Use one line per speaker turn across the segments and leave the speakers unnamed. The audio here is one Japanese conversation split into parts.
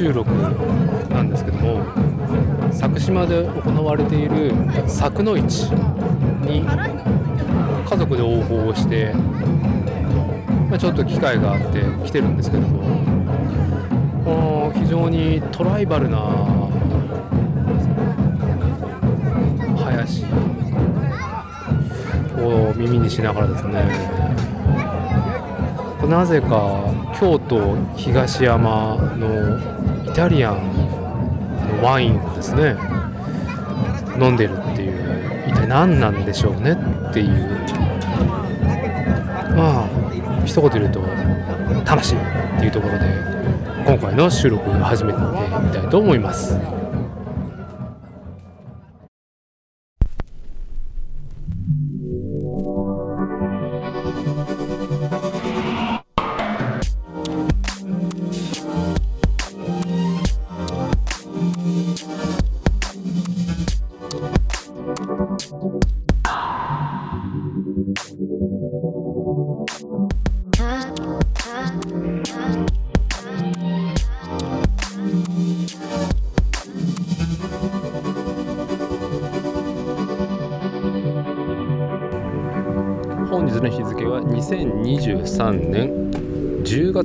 収録なんですけども佐久島で行われている佐久の市に家族で応募をして、まあ、ちょっと機会があって来てるんですけども非常にトライバルな林を耳にしながらですねなぜか京都東山のイタリアンのワインをですね飲んでるっていう一体何なんでしょうねっていうまあ一言言うと魂っていうところで今回の収録を始めてみたいと思います。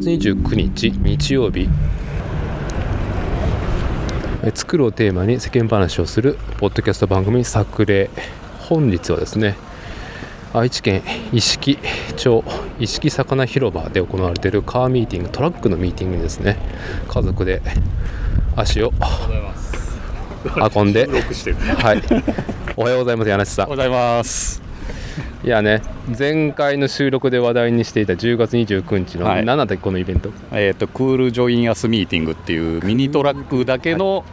月29日日曜日。え作るをテーマに世間話をするポッドキャスト番組「作例」本日はですね愛知県一色町一色魚広場で行われているカーミーティングトラックのミーティングにですね家族で足を運んではい。おはようございます柳瀬さん。
おはようございます。
いやね前回の収録で話題にしていた10月29日の
はい
何だったっけこのイベント
えっ、とクールジョインアスミーティングっていうミニトラックだけの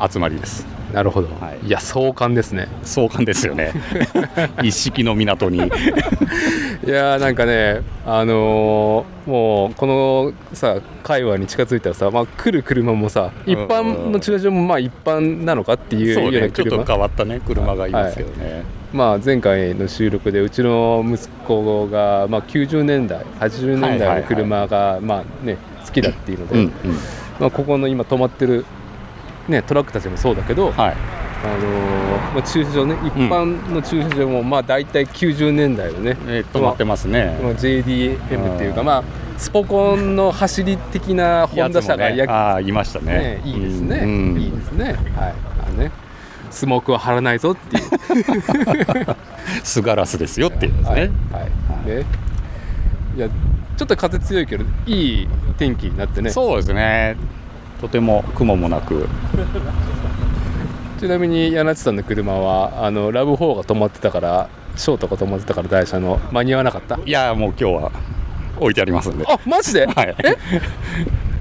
集まりです。
なるほど、
はい
い、や壮観ですね
壮観ですよね。一式の港に。
いやーなんかねあのーもうこのさ界隈に近づいたらさ、まあ、来る車もさ一般の駐車場もまあ一般なのかっていうような
そうね。ちょっ
車
と変わったね車がいますけどね。
まあ、前回の収録でうちの息子が、まあ、90年代80年代の車が、まあね、好きだっていうので、
うんうん。
まあ、ここの今止まってる、ね、トラックたちもそうだけど、
はい。
あのーまあ、駐車場ね一般の駐車場もまあ大体90年代のね、
えー、止まってますね。
まあ JDM っていうか、
うん。
まあ、スポコンの走り的なホンダ車が
やね。あいましたね。
ね。いいですね、
うん。
いいですね。はい。あのねスモークは張らないぞっていう
スガラスですよっていうですね。
はい、はいねいやちょっと風強いけどいい天気になってね
そうですね。とても雲もなく。
ちなみに柳地さんの車はあのラブ4が止まってたからショートが止まってたから台車の間に合わなかった？
いやもう今日は置いてありますんで。
あマジで、
はい。
え？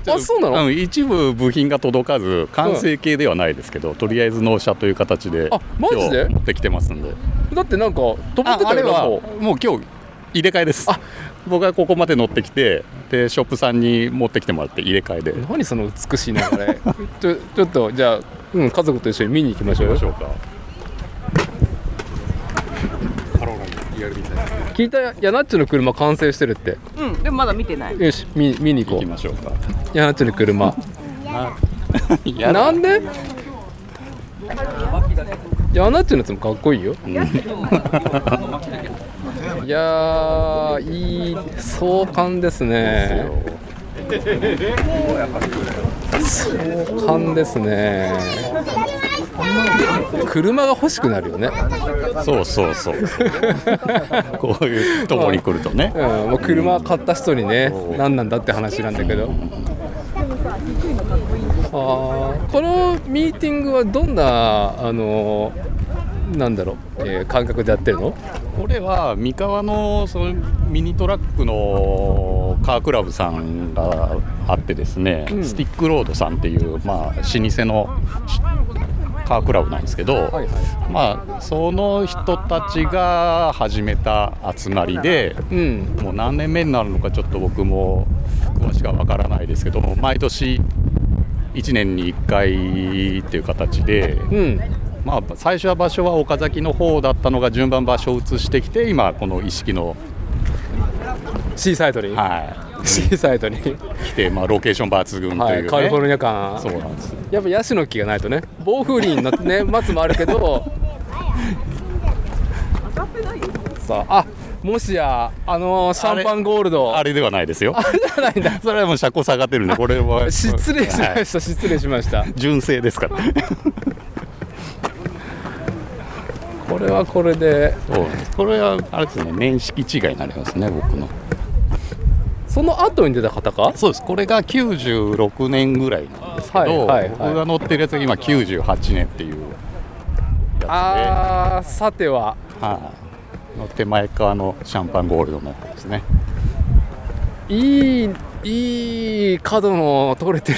あそうなの、
ん一部部品が届かず完成形ではないですけど、とりあえず納車という形で
あマジで？
今日持ってきてますんで。
だってなんか止まってたよ
ああれは
ラブ
もう今日入れ替えです。
あ。
僕がここまで乗ってきてでショップさんに持ってきてもらって入れ替えで。
4何その美しい流れ。ちょちょっとじゃあ、うん、家族と一緒に見に行きましょうよ
どうしようか
聞いたヤナッチの車完成してるって。
うん、でもまだ見てない。
よし見見に行
行
こう。
きましょうか。
ヤナッチの車。
やだ。
なんで？ヤナッチのやつもかっこいいよ。いやーいい壮観ですね。壮観ですね車が欲しくなるよね、
そうそうそう。こういうとこに来るとね。
うん、もう車買った人にね何なんだって話なんだけど。あーこのミーティングはどんなあのなんだろう、えー感覚でやってるの？
これは三河のそのミニトラックのカークラブさんがあってですね、
うん。
スティックロードさんっていう、まあ、老舗のしカークラブなんですけど、
はいはい。
まあ、その人たちが始めた集まりで
うん。
もう何年目になるのかちょっと僕も詳しくは分からないですけども毎年1年に1回っていう形で、
うん。
まあ、最初は場所は岡崎の方だったのが順番場所を移してきて今この意識の、
シーサイドに、
は
シーサイドに、
来て、まあ、ロケーション抜群と
はい
いう、ね。
カリフォルニア感。
そうなんです。
やっぱヤシの木がないとね。暴風林のね 松もあるけど。さああもしやあのシャンパンゴールド。
あれではないですよ。
あれじゃないんだ。
それはもう車高下がってるんでこれは。
失礼しま
はい
した、失礼しました
純正ですから。
これはこれで。
これはあれですね年式違いになりますね僕の
その後に出た方か？
そうです。これが96年ぐらいなんですけど、
はいはいはい。
僕が乗ってるやつが今98年っていうやつで。
ああさては。
はい、の手前側のシャンパンゴールドのやつですね。
いいいい角の取れてる。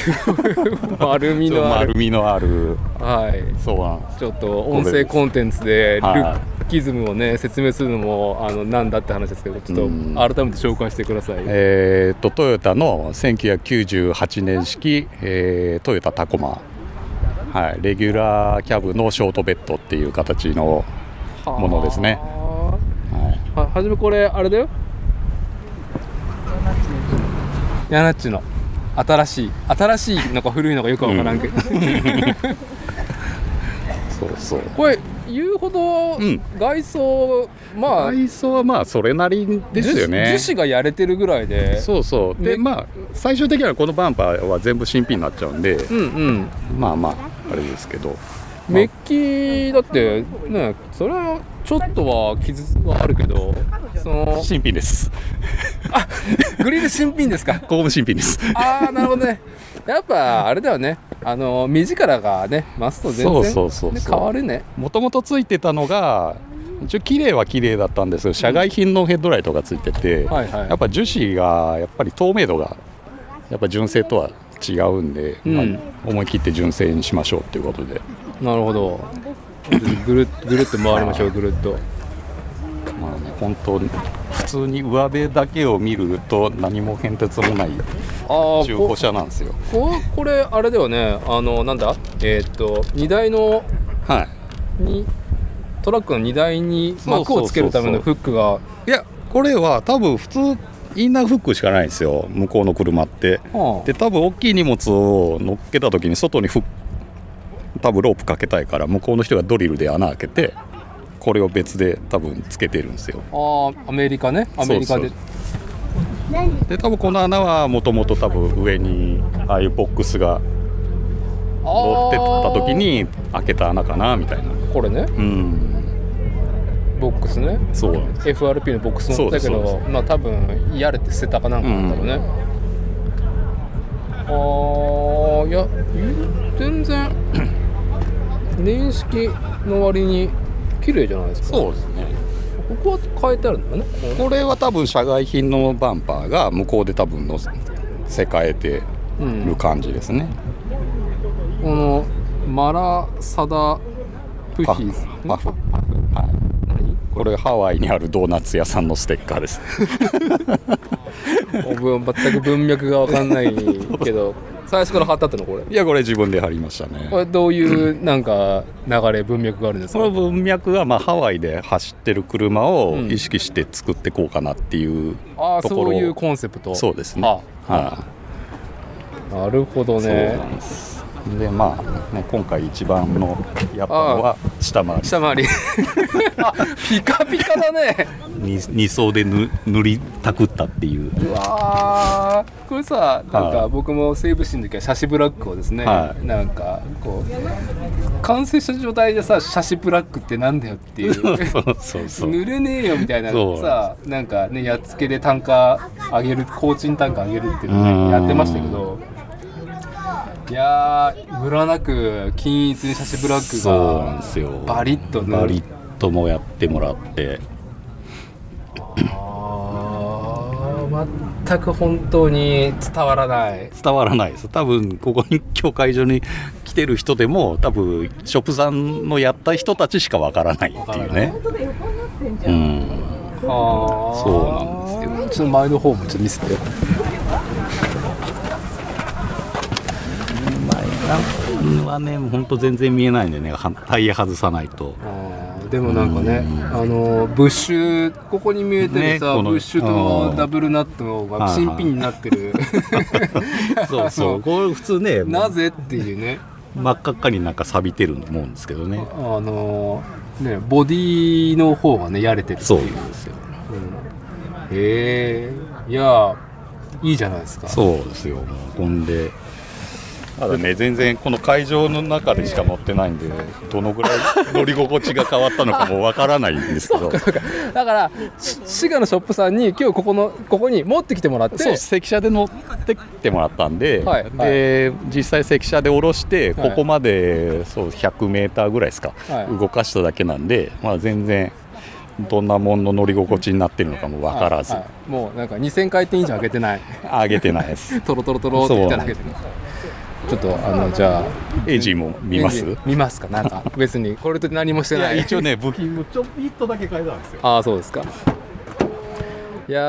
丸みのある。
丸みのある。
はい。
そうなん
ちょっと音声コンテンツでル
は
ッキズムをね説明するのもあのなんだって話ですけどちょっと
うん。
改めて紹介してください、
えー、とトヨタの1998年式、えートヨタタコマ、はい、レギュラーキャブのショートベッドっていう形の、ものですね。
は
はい、
あははじめこれあれだよ。ヤナッチの。新しい新しいのか古いのかよくわからんけど、
そうそう。
これ言うほど
うん。
外装、まあ
内装はまあそれなりですよね。
樹脂がやれてるぐらいで。
そうそう。で
で
まあ最終的にはこのバンパーは全部新品になっちゃうんで。
うんうん。
まあまああれですけど。
メッキだってねそれはちょっとは傷はあるけどその
新品です。
グリル新品ですか？
ここも新品です。
ああなるほどねやっぱあれだよね。あの目力がね増すと全然
そうそうそうそう。
ね変わるね。
もともとついてたのが一応綺麗は綺麗だったんですけど社外品のヘッドライトがついてて、
はいはい。
やっぱ樹脂がやっぱり透明度がやっぱ純正とは違うんで、
うん。
まあ思い切って純正にしましょうっていうことで、
なるほど。ぐるっぐるっと回りましょうぐるっと
まあね、本当に普通に上辺だけを見ると何も変哲もない
ああ
中古車なんですよ。
ここれあれだよね。あのなんだ？えーっと荷台の
はい。
にトラックの荷台に幕をつけるためのフックが。
いやこれは多分普通インナーフックしかないんですよ。向こうの車って。
は
で多分大きい荷物を乗っけた時に外にフッ多分ロープかけたいから向こうの人がドリルで穴開けてこれを別で多分つけてるんですよ。
ああアメリカね。アメリカで。
で多分この穴はもともと多分上にああいうボックスが乗ってた時に開けた穴かなみたいな。
これね。
うん。
ボックスね。
そう。
FRP のボックス乗ったけどまあ多分やれて捨てたかなんかなんだろうね、ああいや全然 年式の割に綺麗じゃないですか。
そうですね。
ここは変えてあるんだね。
これは多分社外品のバンパーが向こうで多分のせ替えて
うん
る感じですね、
このマラサダプヒー
パフはい。
何？
これハワイにあるドーナツ屋さんのステッカーです
全く文脈が分かんないけど最初から貼ったってのこれ。
いやこれ自分で貼りましたね。
これどういうなんか流れ文脈があるんですか？
その文脈はまあハワイで走ってる車を
うん。
意識して作っていこうかなっていう
ああ
ところを
そういうコンセプト。
そうですね。
あ
は
なるほど
い、そう
ね
なんですでまあね今回一番のやったのは下回り。
下回り。あ ピカピカだね。
に二層で塗塗りたくったっていう。
うわー。これさなんか
はい。
僕も西武新の時はシャシブラックをですね、
はい。
なんかこう完成した状態でさシャシブラックってなんだよってい う
そうそうそう。
塗れねえよみたいなさなんかねやっつけで単価上げる工賃単価上げるっていうの
うん。
ねやってましたけどいやームラなく均一にシャシブラック
そうなん
が
ですよ。
バリッと塗る
バリッともやってもらって。
あー全く本当に伝わらない。
伝わらないです。多分ここに今日会場に来てる人でも多分ショップさんのやった人たちしかわからないっていうね。うん。
あー。
そうなんですよ
ちょっと前の方もちょっと見せて
前はね本当全然見えないんでねはタイヤ外さないと。
でもなんかねあのブッシュここに見えてるさ、
ね
ブッシュとダブルナットが新品になってる。
そうそう。これ普通ね
なぜっていうね。
真っ赤っかになんか錆びてると思うんですけどね。
あのねボディの方がねやれてる。っていう
そうですよ。
うん。へえいやいいじゃないですか。
そうですよ。ほんでただね全然この会場の中でしか乗ってないんでどのぐらい乗り心地が変わったのかもわからないんですけど。
だからし滋賀のショップさんに今日ここのここに持ってきてもらって
そう関車で乗ってきてもらったんで,、
はい。
で実際関車で降ろして
はい。
ここまでそう100メーターぐらいですか、
はい。
動かしただけなんで、まあ、全然どんなもんの乗り心地になってるのかも分からず、
はい。はい。もうなんか2000回転以上上げてない。
上げてないです。
トロトロトロって言ったら上げてないちょっとあのじゃあ
エイジーも見ます？
見ますか？なんか 別にこれと何もして
い
ない。
や一応ね ブッキングちょびっとだけ変えたんですよ。
ああそうですか。いや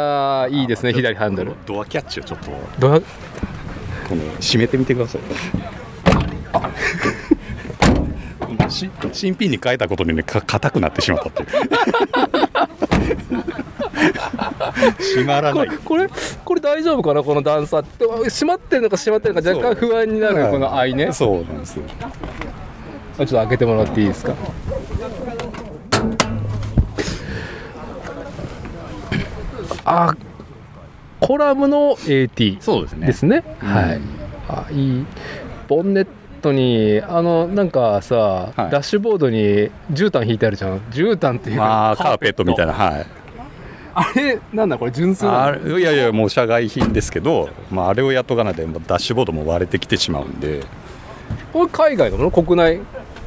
ーいいですね左ハンドル。
ドアキャッチをちょっとこ
ドア？
の閉めてみてください。し 新品に変えたことにねか硬くなってしまったっていう。閉まらない。
これこれ大丈夫かなこの段差。って閉まってるのか閉まってるのか若干不安になるこの愛ね。
そうなんですよ。
ちょっと開けてもらっていいですか？あコラムの AT
そうですね。
ですね。
うん。
はい。あいい。ボンネットにあのなんかさ、
はい。
ダッシュボードに絨毯引いてあるじゃん。絨毯っていう。か
まあカーペットみたいな。はい。
あれなんだこれ純粋な。
あ
の
れいやいやもう社外品ですけど、まあ、あれをやっとかないとダッシュボードも割れてきてしまうんで。
これ海外のもの？国内？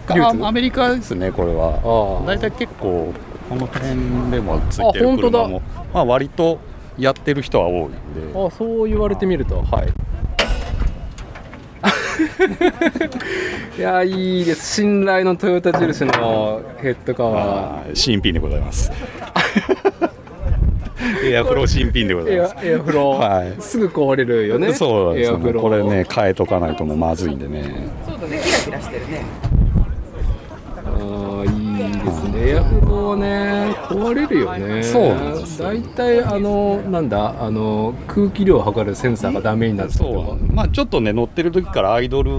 アメリカですねこれは。大体結構この辺でもついてる車も。まあ、割とやってる人は多いんで。
あそう言われてみると。はいいやいいです。信頼のトヨタ印のヘッドカバ
はい。新品でございます。エアフロー新品でございます。
ーエアエアフロ。ー、
はい。
すぐ壊れるよね。
そうですよ、
エアフロ。ー
これね変えとかないともうまずいんでね。
そうだね、キラキラしてるね。
エアフローね壊れるよね。
そうなんですよ。
大体あのなんだあの空気量を測るセンサーがダメになると
そう。まあちょっとね乗ってる時からアイドル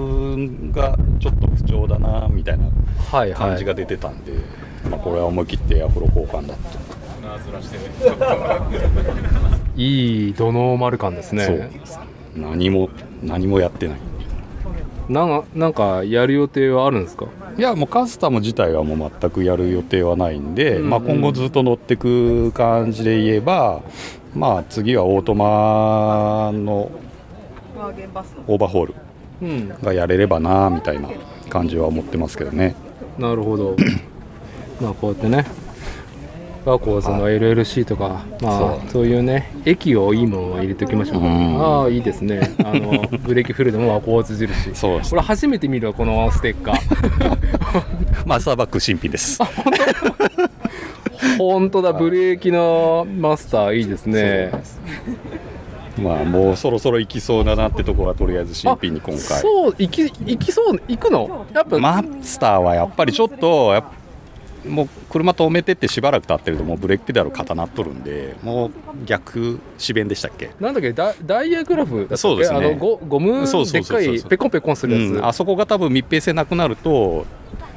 がちょっと不調だなみたいな
はいはい。
感じが出てたんで、まあ、これは思い切ってエアフロー交換だと、
いいドノーマル感ですね。
そう。何も何もやってない
なんなんかやる予定はあるんですか？
いやもうカスタム自体はもう全くやる予定はないんで、
うんうん
まあ、今後ずっと乗ってく感じで言えば、まあ、次はオートマの。オーバーホール
うん
がやれればなみたいな感じは思ってますけどね。
なるほど。まあこうやってねワコーズの LLC とか、まあ
そう。
そういうね液をいいものを入れておきましょう、
うん。
ああいいですね。あの ブレーキフルードもワコーズ印。
そう
これ初めて見るわこのステッカー。
マスターバック新品です。
本当？だ。ブレーキのマスターいいですね。
まあもうそろそろ行きそうだなってとこはとりあえず新品に今回。
そう。行き行きそう？行くの？やっぱ、
マスターはやっぱりちょっとやっもう車止めてってしばらく経ってるともうブレーキペダル固なっとるんでもう逆四弁でしたっけ？
なんだっけ？ダダイヤグラフだ
そうですね。
あのゴゴム
そうそうそうそう。
でっかいペコンペコンするやつ、
うん。あそこが多分密閉性なくなると、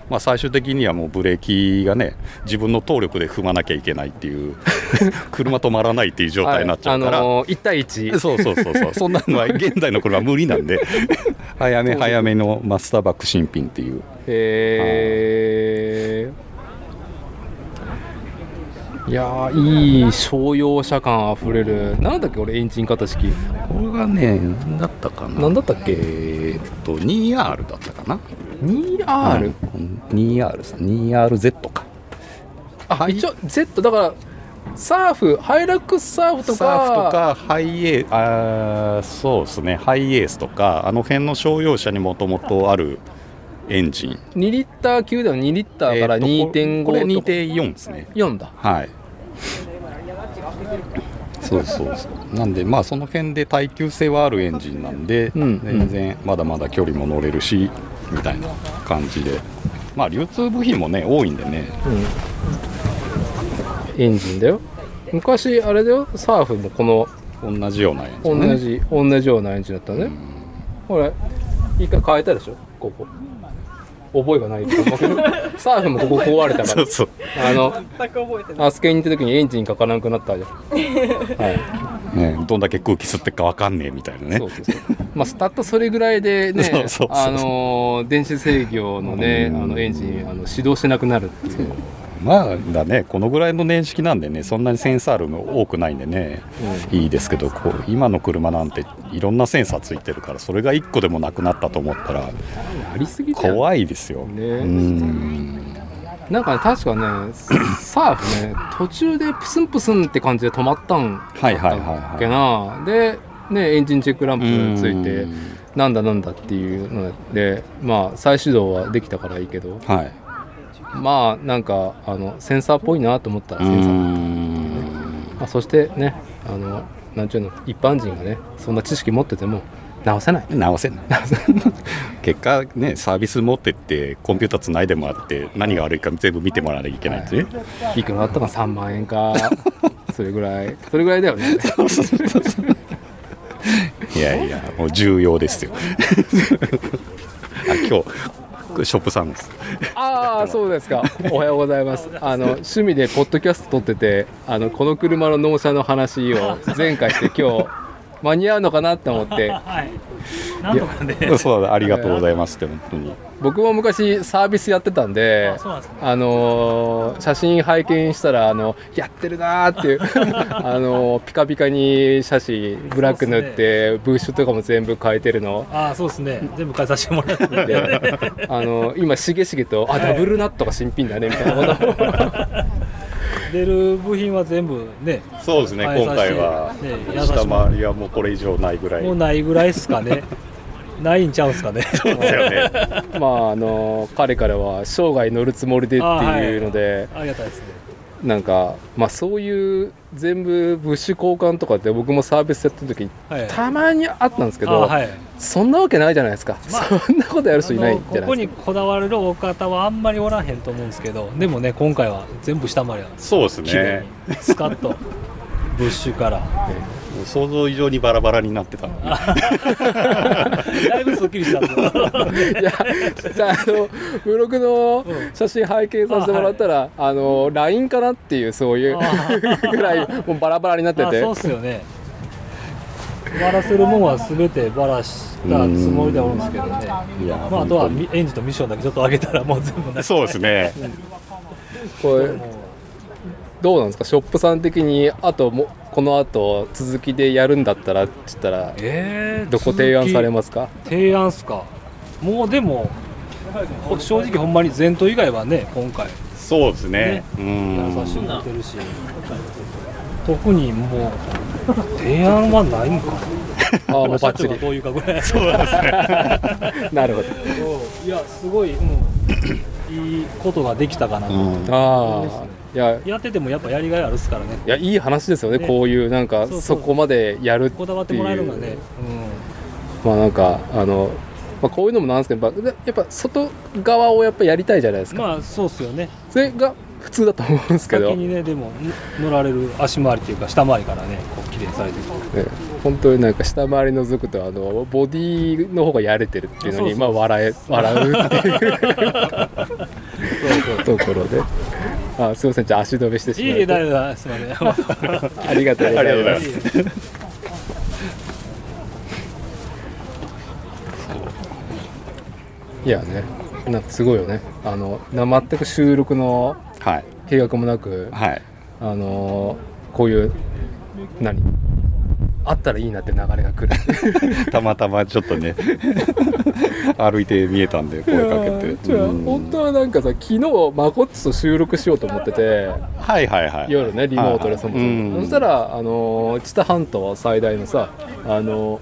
まあ、最終的にはもうブレーキがね自分の動力で踏まなきゃいけないっていう 車止まらないっていう状態になっちゃうから、
はい。あのー、1対1
そうそうそうそう。そんなのは現代の車は無理なんで。早め早めのマスターバック新品っていう。
へえいやーいい商用車感あふれる。なんだっけ俺エンジン型式。
これがね何だったかな。
何だったっけ？
えーっと 2R だったかな。
2R、
うん 2R さ 2RZ か。
あ一応 Z だからサーフハイラックスサーフとか。
サーフとかハイエーあーそうですね。ハイエースとかあの辺の商用車にもともとあるエンジン。
2リッター級でも2リッターから
えーっと
2.5
これ
とか
2.4ですね
4だ
はいそうそうそう。なんでまあその辺で耐久性はあるエンジンなんで、
うん。
全然まだまだ距離も乗れるしみたいな感じで。まあ流通部品もね多いんでね。
うんエンジンだよ。昔あれだよ。サーフもこの
同じようなやつ
同
ね。
じ、同じようなエンジンだったね、ほら一回変えたでしょ？ここ覚えがないと思うけど サーフもここ壊れたから。
そうそう。
あの
全く覚えてない。
あスケに行った時にエンジンかからなくなったじゃん。はい。
ねどんだけ空気吸ってっかわかんねえみたいなね。
そうそうそう。まあたったそれぐらいでね
そうそうそう
あのー電子制御のね
うん。
あのエンジンあの始動してなくなるっていう
まあだねこのぐらいの年式なんでねそんなにセンサールも多くないんでね、いいですけどこう今の車なんていろんなセンサーついてるからそれが1個でもなくなったと思ったら怖いですよ、
ね。
うん。
なんかね確かねサーフね途中でプスンプスンって感じで止まったん
はいはいはい
だっ
はい
けな。でねエンジンチェックランプついて
うん。
なんだなんだっていうのでまあ再始動はできたからいいけど。
はい
まあなんかあのセンサーっぽいなと思ったらセンサー、まあ、そしてねあのなんちゅうの一般人がねそんな知識持ってても直せない。
直せない。結果ねサービス持ってってコンピューターつないでもらって何が悪いか全部見てもらわなきゃいけないんですね、
い。くらだったか？3万円か。それぐらい。それぐらいだよね。
いやいやもう重要ですよ。あ今日ショップさんです。
ああそうですか。おはようございます。あの趣味でポッドキャスト撮っててあのこの車の納車の話を前回して今日間に合うのかなって思って
はい。なんとかね。
そうだありがとうございますって本当に
僕も昔サービスやってたんで
あ
のー写真拝見したらあのやってるなーっていう あのーピカピカに写真ブラック塗って、ブッシュとかも全部変えてるの
あそうですね。全部変えさせてもらってるんで。
で あのー今しげしげと「あダブルナットが新品だね」みたいなことを
出る部品は全部ね、
そうですね今回は
ね
下
もらう
回りはもうこれ以上ないぐらい
もうないぐらいですかね。ないんちゃうんすかね。
そうだよね
まああのー彼からは生涯乗るつもりでっていうので、
ありがたいですね。
なんかまあそういう全部ブッシュ交換とかって僕もサービスやってる時に
はい。
たまにあったんですけ
あ
ど、
はい。
そんなわけないじゃないですか、
まあ
そんなことやる人いないじゃ
あのここに
ないですか
こだわるお方はあんまりおらへんと思うんですけど、でもね今回は全部下回りは
そうですね。
に。スカッと。ブッシュから。
も う想像以上にバラバラになってたのに。
だいぶすっきりした。
いやじゃああのブログの
うん。
写真拝見させてもらったら、あの LINE かなっていうそういう
あ
ぐらいもうバラバラになってて。
あそうっすよね。バラせるもんは全てバラしたつもりではおるんですけどね。
いや
まあ、あとはエンジンとミッションだけちょっと上げたらもう全部な
そうですね。
これどうなんですか？ショップさん的にあともこの後続きでやるんだったらって言ったら
えー、
どこ提案され
す
ますか？
提案っすか？もうでもほ正直ほんまに前途以外はね今回。
そうですね。う
や
ん。
らさせてもらってるし。特にもう提案はないんか。
ああもうバ
社
ッチリ。
どういうかぐらい。
なるほど。
いやすごい、うん、いいことができたかなと、
うん。
ああいや
やっててもやっぱやりがいあるっすからね。
いやいい話ですよね
ね。
こういうなんか
そ
こまでやるっていう。
こだわってもらえるのがね、
まあなんかあの、まあ、こういうのもなんですけどやっぱ外側をやっぱやりたいじゃないですか、
うん、まあそうっすよね。
それが普通だと思うんですけど、ね、
先にねでも乗られる足回りっていうか下回りからねこう綺麗にされてる
本当になんか下回り覗くとあのボディの方がやれてるっていうのにまあ笑え笑うっていう。ところであすいません。じゃあ足止めしてしまって
いい
ありがとうございま
ます。す
いやねなんかすごいよね。あのな全く収録の
はい。
計画もなく
はい。
あのこういう何？あったらいいなって流れが来る。
たまたまちょっとね。歩いて見えたんで声かけて。うん。
本当はなんかさ昨日マコッチと収録しようと思ってて。
はいはいはい。
夜ねリモートでそもそも、
はいはい
そしたらあの知多半島最大のさあの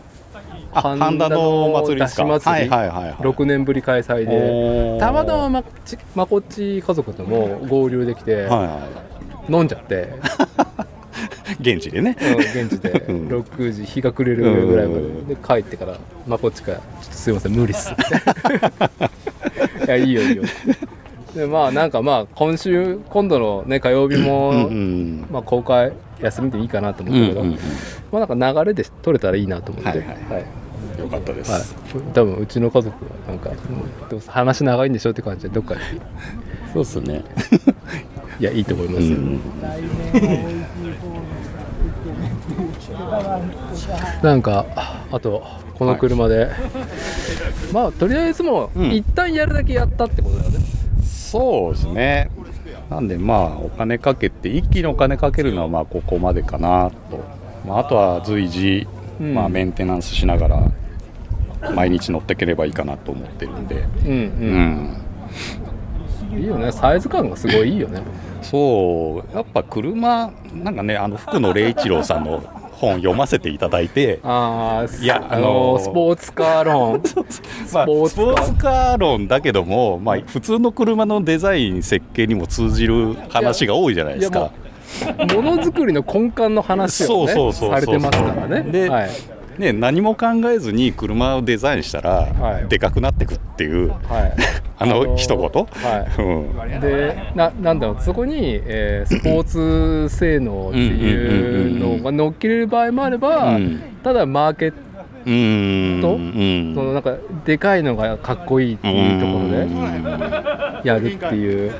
あ神田のお祭りですか？
祭り。
はいはいはいはい。
6年ぶり開催で。たまたままちまこっち家族とも合流できて、
はいは
飲んじゃって、
い 現地でね。
うん現地で。
うん。
6時日が暮れるぐらいまで。で帰ってからまこっちから「ちょっとすいません無理っす」いやいいよいいよ。でまあなんかまあ今週今度のね火曜日も、
うんうん
まあ公開休みでいいかなと思ったけど、
うんうんうん。
まあなんか流れで撮れたらいいなと思って、
はいはい
はい。
よかったです、
はい、多分うちの家族はなんか、うんどうせ話長いんでしょって感じでどっかで
そうですね。
いやいいと思いますよ、
うん。
なんかあとこの車で、まあとりあえずもう、
うん。
一旦やるだけやったってことだよね。
そうですね。なんでまあお金かけて一気にお金かけるのはまあここまでかなと、まあ、あとは随時、
うん。
まあ、メンテナンスしながら毎日乗っていければいいかなと思ってるんで、
うん
うん。
うん、いいよね。サイズ感がすごいいいよね。
そう。やっぱ車なんかねあの福野礼一郎さんの本読ませていただいて。
ああ
いや
あの
ー
スポーツカー論ス
まあ、
ポーツカー。
スポーツカー論だけども、まあ、普通の車のデザイン設計にも通じる話が多いじゃないですか。
も。ものづくりの根幹の話をね
そうそうそうそう。
されてますからね。
で
はい
ね、何も考えずに車をデザインしたら、
はい。
でかくなってくっていう
はい。
あの
あのー
一言、
はい。
うん、
でななんだろうそこに、えースポーツ性能っていうのが乗っけれる場合もあれば、
うん。
ただマーケット
うーん
と
うん。
そのなんかでかいのがかっこいいっていうところで
うん。
やるっていう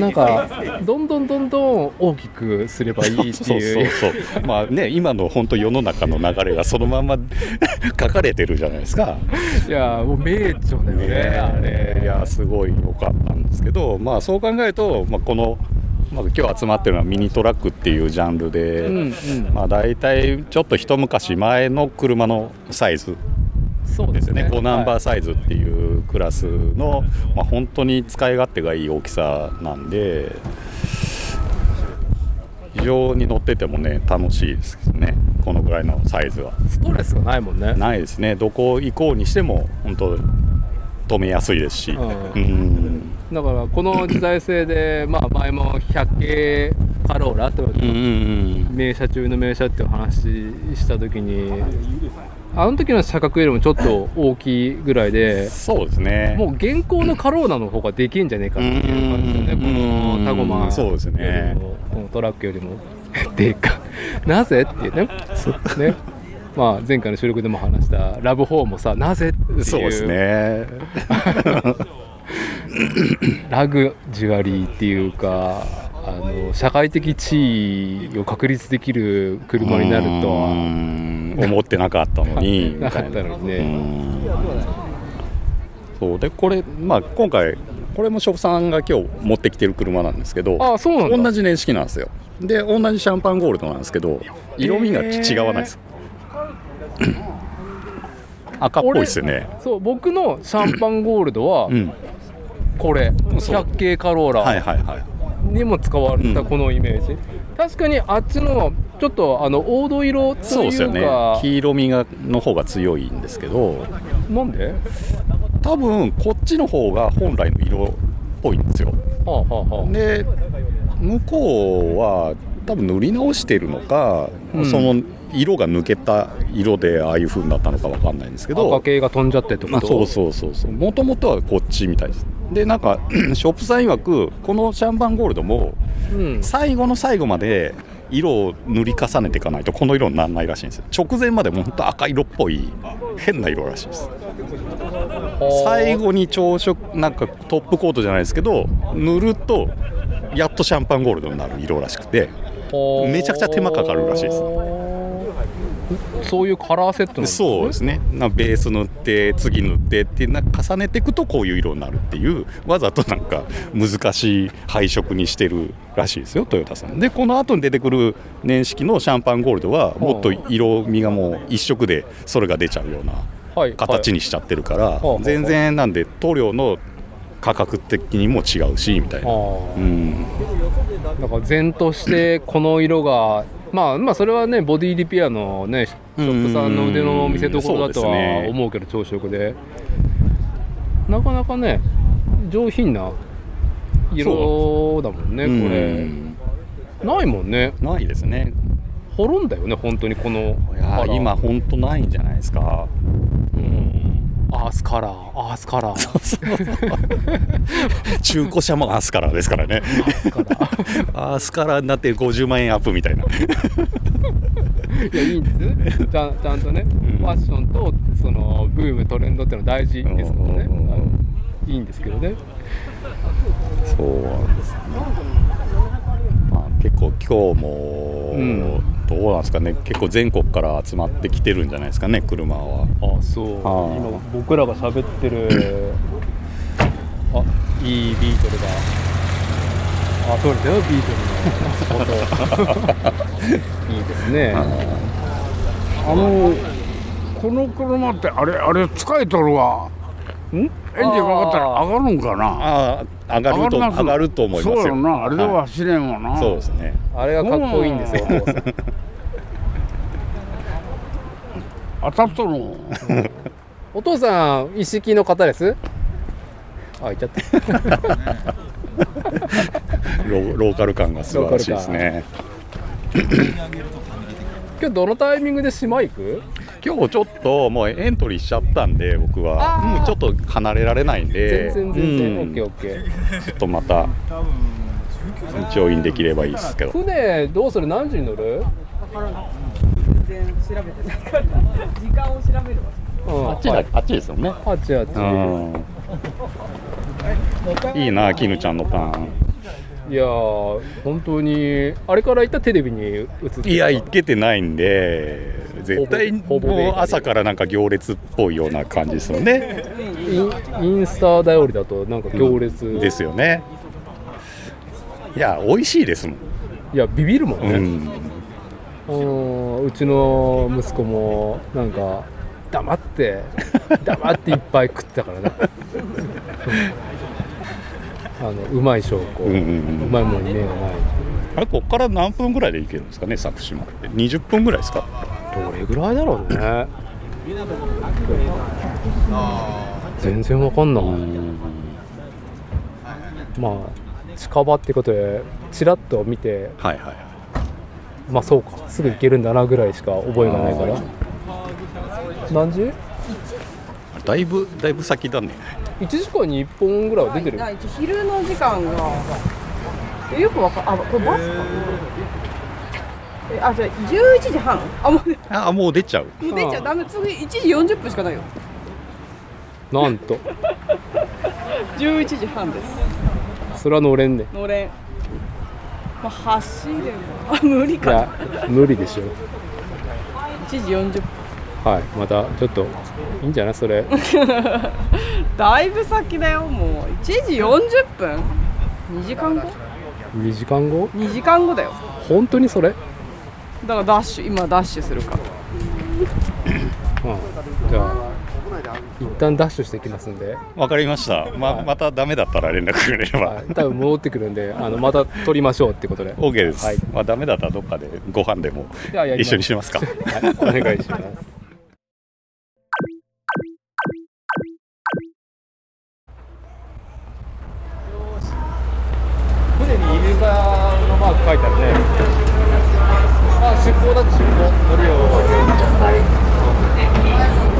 なんかどんどんどんどん大きくすればいいって
そう。そう
いう
そう。まあね今の本当世の中の流れがそのまま 書かれてるじゃないですか。
いやもう名著だよねあれ。
いやすごい良かったんですけど、まあ、そう考えると、まあ、この、まあ、今日集まってるのはミニトラックっていうジャンルで、
うんうん。
まあ、大体ちょっと一昔前の車のサイズ
そうですね。
5ナンバ
はい
ーサイズっていうクラスの、まあ、本当に使い勝手がいい大きさなんで非常に乗っててもね楽しいですね。このぐらいのサイズは。
ストレスがないもんね。
ないですね。どこ行こうにしても本当止めやすいですし、
うん。
うん。
だからこの時代性で まあ前も100系カローラと
うんうん。
名車中の名車っていう話した時にあの時の車格よりもちょっと大きいぐらいで
そうですね。
もう現行のカローラの方ができんじゃねえかっていう感じだよね。このタゴマ
そうですね。
このトラックよりも。でか。なぜっていうね。ね。まあ前回の収録でも話したラブホーもさなぜっていう。
そうですね。
ラグジュアリーっていうかあの社会的地位を確立できる車になると
う
は
ん。思ってなかったのに。
なかったのにね。
うん。そう。でこれ、まあ、今回これもショさんが今日持ってきてる車なんですけど
あそうなんだ。
同じ年式なんですよ。で同じシャンパンゴールドなんですけど色味が違わないです、赤っぽいですよね。
そう僕のシャンパンゴールドは
うん。
これ、
そう。
100系カロー
はい
ラ
はいはい
にも使われた
うん。
このイメージ、確かにあっちのちょっとあの黄土色という
そうですよね。
か
黄色みがの方が強いんですけど。
なんで？
多分こっちの方が本来の色っぽいんですよ。
はあはあはあ。
で向こうは多分塗り直してるのか、
うん。
その色が抜けた色でああいう風になったのかわかんないんですけど。
赤系が飛んじゃってってこと？
まあ、そうそうそうそう。もともとはこっちみたいですでなんか ショップさん曰くこのシャンパンゴールドも
うん。
最後の最後まで色を塗り重ねていかないとこの色にならないらしいんですよ。直前までもうほんと赤色っぽい変な色らしいです。最後に朝食なんかトップコートじゃないですけど塗るとやっとシャンパンゴールドになる色らしくてめちゃくちゃ手間かかるらしいです
そういうカラーセットなんですね。
そうですね。なベース塗って次塗ってってな重ねていくとこういう色になるっていうわざとなんか難しい配色にしてるらしいですよ。トヨタさんで。この後に出てくる年式のシャンパンゴールドはもっと色味がもう一色でそれが出ちゃうような
はい。
形にしちゃってるから、
はい。
全然なんで塗料の価格的にも違うしみたいな、
は
うん、
あだから前としてこの色がまあまあそれはねボディリペアのねショップさんの腕の見せ所だとは思うけど朝食で。なかなかね上品な色だもんねこ
うん
れ。ないもんね。
ないですね。
滅んだよね本当にこの
いや今本当ないんじゃないですか、うん、
アースカラー。アースカラー。
中古車もアースカラーですからね。アースカラー。になって50万円アップみたいな。い
やいいんですちゃんちゃんとね、ファッションとそのブームトレンドっていうのは大事ですからね、いいんですけどね。
そうなんですね、まあ、結構今日も、
うん。
どうなんですかね。結構全国から集まってきてるんじゃないですかね車は。
あそう。今僕らが喋ってるあいいビートルが。あそうですよビートルの音 いいですね。
あのこの車ってあれあれ使いとるわ。
ん？
エンジンかかったら上がるんかな？
ああ上がると
ます
上がると思いますよ。
そうな。あれでは
はい。
走れんわな、
そうですね。
あれがかっこいいんですよお父さん
当たっとる
お父さん一式の方です？あいっちゃった。
ローローカル感が素晴らしいですね
今日どのタイミングで島行く？
今日ちょっともうエントリーしちゃったんで僕は。うちょっと離れられないんで。
全然全然、
うん。
オッケーオッケー。
ちょっとまた一応インできればいいですけど。
船どうする？何時に乗る、
全然調べてないから時間を調べるわ。
うん、
あっちだ、あっちですよね。
あっちあっち。
うん。いいな絹ちゃんのパン
いやー本当にあれから行ったテレビに映って
いや行けてないんで絶対もう朝からなんか行列っぽいような感じですよね。
インインスタ頼りだとなんか行列、
ですよね。いや美味しいですもん。
いやビビるもんね、
うん。
うんうちの息子もなんか黙って黙っていっぱい食ってたからね あのうまい証拠、
うんうん
う
うん
まいもんに目がない
あれこっから何分ぐらいで行けるんですかね佐久島って。20分ぐらいですか？
どれぐらいだろうね。全然わかんない、まあ近場ってことでちらっと見て
はいはい
まあそうか。すぐ行けるんだなぐらいしか覚えがないから。何時？
だいぶだいぶ先だね
?1 時間に1本ぐらいは出てる。
昼の時間が。えよくわかんあこれバスか。えあじゃあ11時半。あもうね
あもう出ちゃう。
もう出ちゃう。ダメ次1時40分しかないよ。
なんと。
11時半です。
それは乗れんね。
のれん。まあ走れば。あ無理か。
無理でしょ。
1時40分
はいまたちょっといいんじゃない？それ。
だいぶ先だよもう。1時40分？2時間後
？2時間後
？2時間後だよ。
本当にそれ？
だからダッシュ今ダッシュするか。ら
うんじゃあ一旦ダッシュしてきますんで、
わかりました。ままたダメだったら連絡くれれば。
はい、多分戻ってくるんであのまた撮りましょうってことで。
OK です、
はい。
まあダメだったらどっかでご飯でも一緒にしますか。
はい、お願いします船にイルカのマーク書いてあるね。あ出港だって出港乗るよ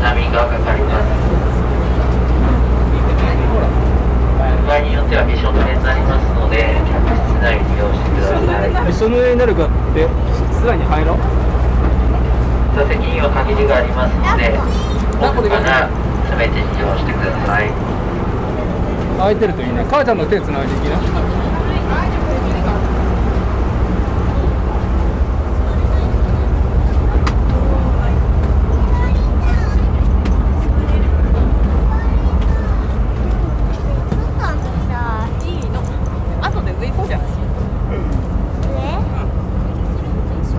波がか？かります。場合によってはびしょ濡れになります。ので、客室内利用してください。
びしょ濡れになるかって室内に入ろう
座席には限りがあります。ので、奥から全て利用してください。
空いてるといいね母ちゃんの手つないでいきな
いいの後で上行こうじゃん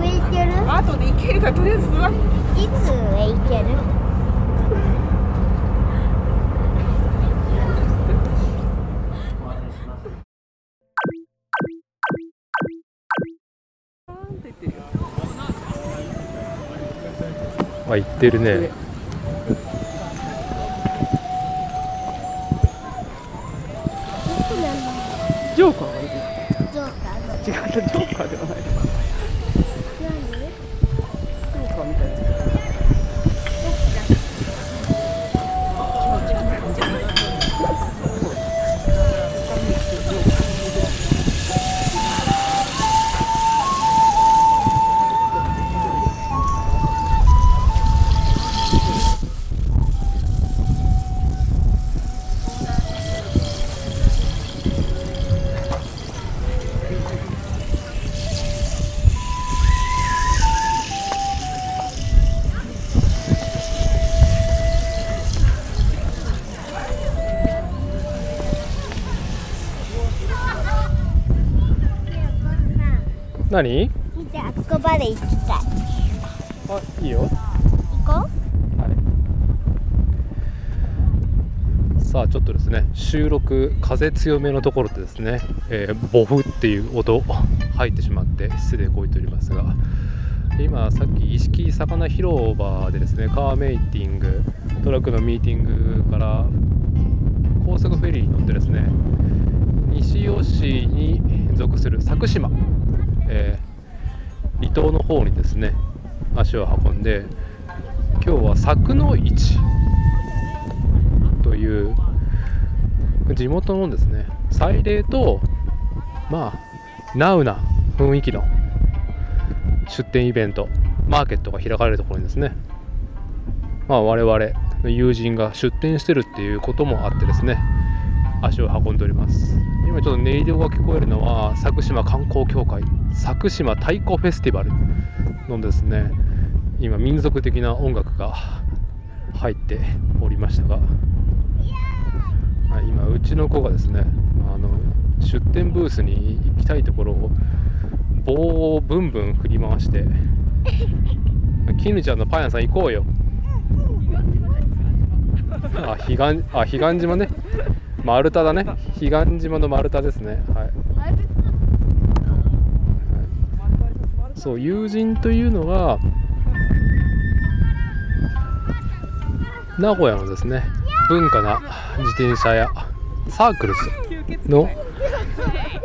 上行ける
後で行けるからとりあえず座って
いつ上行ける
あ行ってるね。収録風強めのところでですね、えーボフっていう音入ってしまって失礼こいておりますが今さっき意識魚広場でですねカーメイティングトラックのミーティングから高速フェリーに乗ってですね西尾市に属する佐久島、えー離島の方にですね足を運んで今日は佐久の市という地元のですね祭礼とまあナウな雰囲気の出店イベントマーケットが開かれるところにですねまあ我々の友人が出店してるっていうこともあってですね足を運んでおります。今ちょっと音色が聞こえるのは佐久島観光協会佐久島太鼓フェスティバルのですね今民族的な音楽が入っておりましたが今うちの子がですねあの出店ブースに行きたいところを棒をブンブン振り回して「絹ちゃんのパン屋さん行こうよ」あ彼岸あ彼岸島ね。丸太だね。彼岸島の丸太ですね。はい。そう友人というのは名古屋のですね。文化な自転車やサークルズの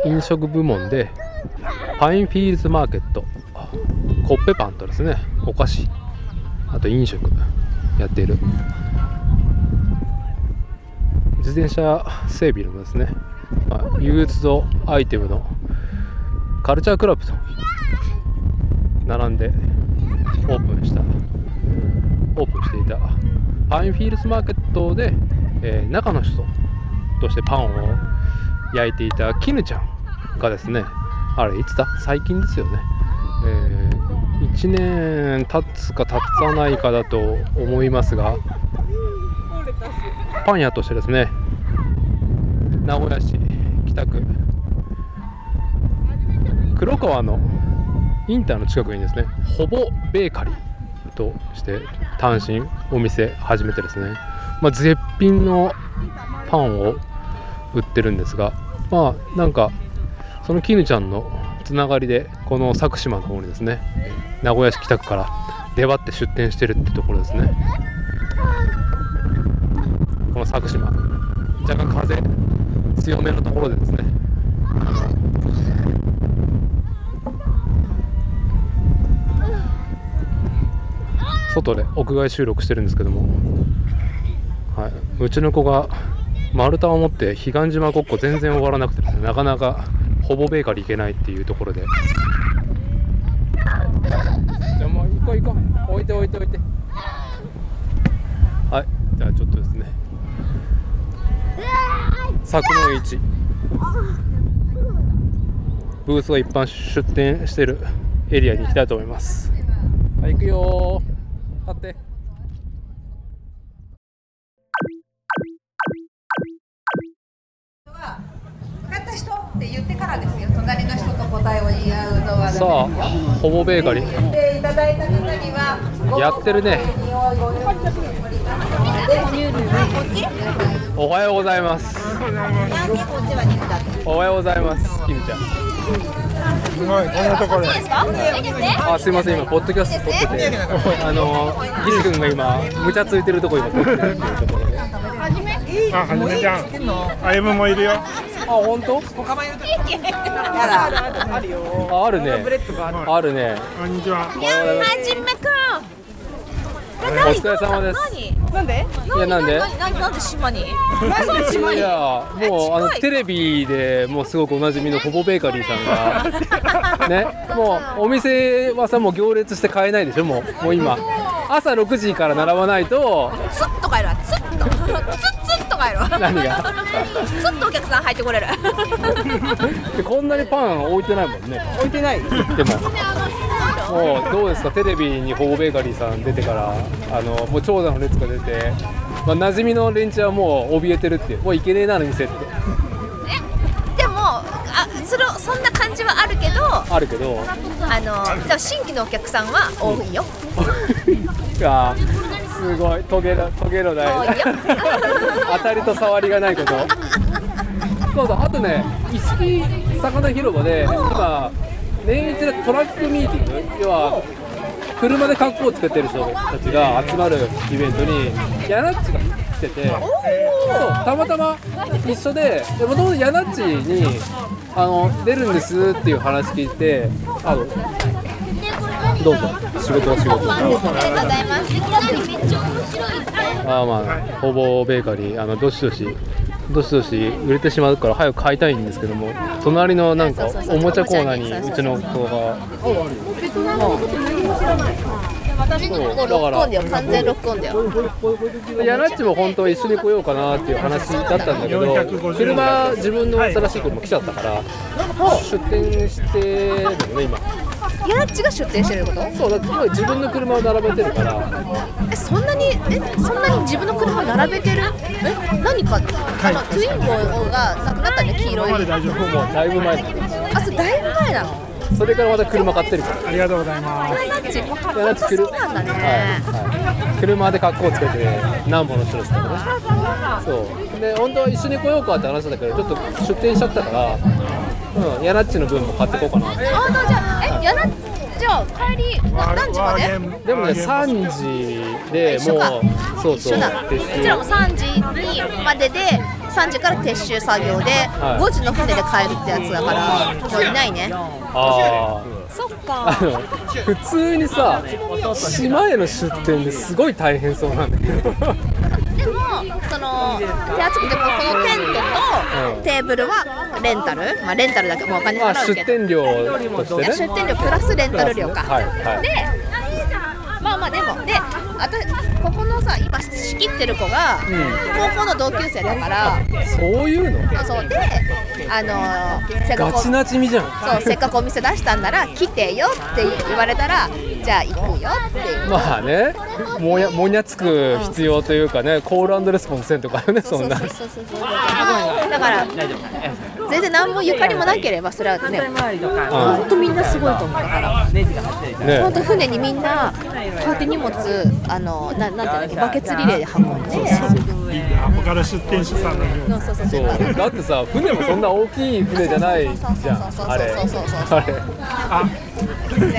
飲食部門でパインフィールズマーケットコッペパンとですねお菓子あと飲食やっている。自転車整備のですね、まあ、ユーズドアイテムのカルチャークラブと並んでオープンしたオープンしていたパインフィールズマーケットで、えー中の人としてパンを焼いていた絹ちゃんがですねあれいつだ？最近ですよね、え1年経つか経たないかだと思いますがパン屋としてですね名古屋市北区黒川のインターの近くにですねほぼベーカリーとして単身お店始めてですね、まあ、絶品のパンを売ってるんですがまあなんかその絹ちゃんのつながりでこの佐久島の方にですね名古屋市北区から出張って出店してるってところですね。この佐久島。若干風強めのところでですね。外で屋外収録してるんですけども、はい、うちの子が丸太を持って彼岸島ごっこ全然終わらなくてなかなかほぼベーカリー行けないっていうところで。じゃあもう行こう行こう。置いて置いて置いて。はい。じゃあちょっとですね。柵の市ブースが一般出店してるエリアに行きたいと思います。はい行くよ立って。
買った人って言ってからですよ。隣の人と答えを言い合うのは
さあほぼベーカリー。
言っていただいた方には
やってるね。おはようございます。おはようございます。きみちゃん
すごいこんなところで。
あすいません今ポッドキャスト撮ってて。あのギリ君が今無茶ついてるとこ今撮ってるっていうところで。
あはじめ。ちゃん。あゆむもいるよ。
あ本当？ああるね。あるね。
こんにちは。
おは
じめく
お疲れ様です。
なんで？
いやなんで？
何？何？なんで島に？
いやもうあのテレビでもうすごくおなじみのほぼベーカリーさんが ねもうお店はさもう行列して買えないでしょもうもう今。朝6時から並ばないと。
ツッと帰るわ。ツッとツッツッと帰るわ。
何が？
ツッとお客さん入ってこれる。
でこんなにパン置いてないもんね。
置いてない。
でももうどうですか？テレビにほぼベーカリーさん出てからあのもう長蛇の列が出て、まあ、馴染みの連中はもう怯えてるってもういけねえなあの店って。
でもあそれそんな感感じはあるけど
あるけど。
あのでも新規のお客さんは多いよ。
あーすごい。トゲのトゲのない 当たりと触りがないこと。そうそう。あとね一色魚広場で今年一のトラックミーティング要は車で格好をつけてる人たちが集まるイベントにヤナッチが来ててたまたま一緒でもともとヤナッチにあの出るんですっていう話聞いてあのどうぞ仕事は仕事。
ありがとうございます。
ああまあほぼベーカリーあのどしどしどしどし売れてしまうから早く買いたいんですけども隣のなんかおもちゃコーナーにうちの子が。
完全ロックオンだよ。
ヤナッチも本当は一緒に来ようかなっていう話だったんだけど車自分の新しい車来ちゃったから出店してるのね今
ヤナッチが出店してること？
そうだって今自分の車を並べてるから。
えそんなにえそんなに自分の車並べてる？え何か？あのトゥインゴがなくなったね黄色い。
もうだいぶ前。だ
あそれだいぶ前なの？
それからまた車買ってるから。
ありがとうございます。
ヤナッチ
ヤナッチ来る。
そうなんだね、
はい。はい、車で格好つけて何本の人ですからね。そう。で本当は一緒に来ようかって話だけどちょっと出店しちゃったからうんヤナッチの分も買ってこうかな。
あじゃあえヤナッじゃあ帰りな何時まで？
でもね3時でもうそうそう
一緒だ。
撤
うちらも
収
3時にまでで3時から撤収作業で、
はい。
5時の船で帰るってやつだからもういないね。
あ
そっ
ああ
か。
の 普通にさ 島への出店ですごい大変そうなんだけど
でもその手厚くてもこのテント
うん
とテーブルはレンタル。まあレンタルだけどもうお金
まあ
払うけど。
出店料としてね。
出店料プラスレンタル料か、
はいはい。
でまあまあでもであたここのさ今仕切ってる子が高校の同級生だから、
そういうの？
そうであのーせっかくそうせっかくお店出したんなら来てよって言われたらじゃあ行くよって。いう
まあねもやもにゃつく必要というかねコールレスポンスせんとかねそんな
そうそうそう。そうだから全然何もゆかりもなければそれはね本当みんなすごいと思うだから。
ね。
本当船にみんなこうやって荷物あのななんていうんだっけバケツリレーで運んで
他の出店者さんの
そうそうそう。
そうだってさ船もそんな大きい船じゃないじゃん。あれあ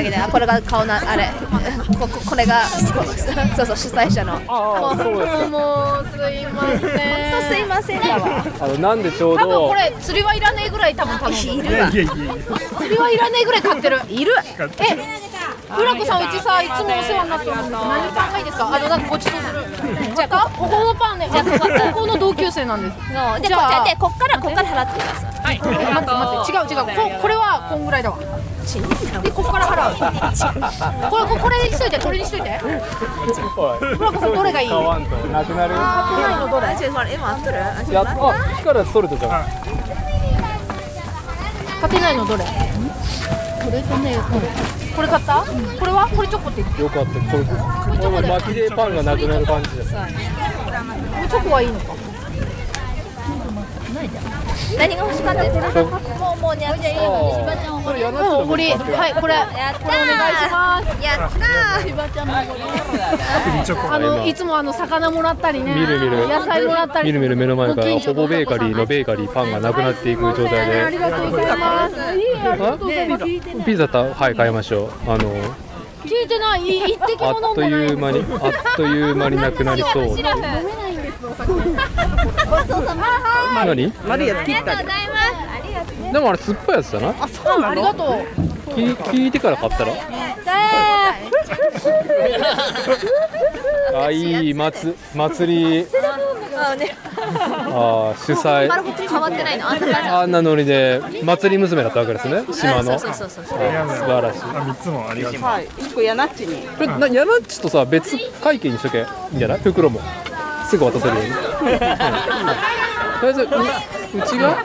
れ
あこれが顔なあれこここれがそうそう主催者の
ああそうですか
もうすいません
そうすいませんだわ
あのなんでちょう
多分
ど
これ釣りはいらねえぐらい多分頼んで
いる
釣りはいらねえぐらい買ってるいるえ浦子さんうちさいつもお世話になってるんだ何パンがいいですか？あのなんかごちそうする。じゃあここのパンね。高校の同級生なんです。
ので
じゃあ
こじゃあでこっからこっから払ってください
はい。待って待って違う違う。ここれはこんぐらいだわ。でここから払う。これここれにしといて。これにしといて。浦子さんどれがいい？
買わんとなくなる
買ってないのどれ？
今合っとる？
やっあ火からソルトじゃん。
買ってないのどれ？これとねこれ買った？これは？これチョコって言って。
よかったこれ。これも巻きでパンがなくなる感じです
これチョコはいいのか
何が欲しかったですか？もうもうね私
ああそれやな
もう無理はいこれ。
やった
お願いします
やったー。
あのいつもあの魚もらったりね
見る見る。
野菜もらったり
みるみる目の前からほぼベーカリーのベーカリーパンがなくなっていく状態で。
ありがとうございます。いいあ？りがとうございます
ピザたはい買いましょう。あの
聞いてないい一滴
あ
も飲ん
っと
でない
いう間にあっという間になくなりそう。
飲めないんですお酒。
何？
ありがとうございます。ありがとう
でもあれ酸っぱいやつだな。
あそうありがとう。
聞聞いてから買ったら？あいい祭祭り。
あね。
あー主催。
まだこっち変わってないの？あんな
ノリで祭り娘だったわけですね？島の。
そうそうそうそう。
あー素晴らしい。
あ三つもありがとう。
はい、一個ヤナッチに。
これなヤナッチとさ別会計にしとけ。いいんじゃない？袋もすぐ渡せるように、うんとりあえずううちが？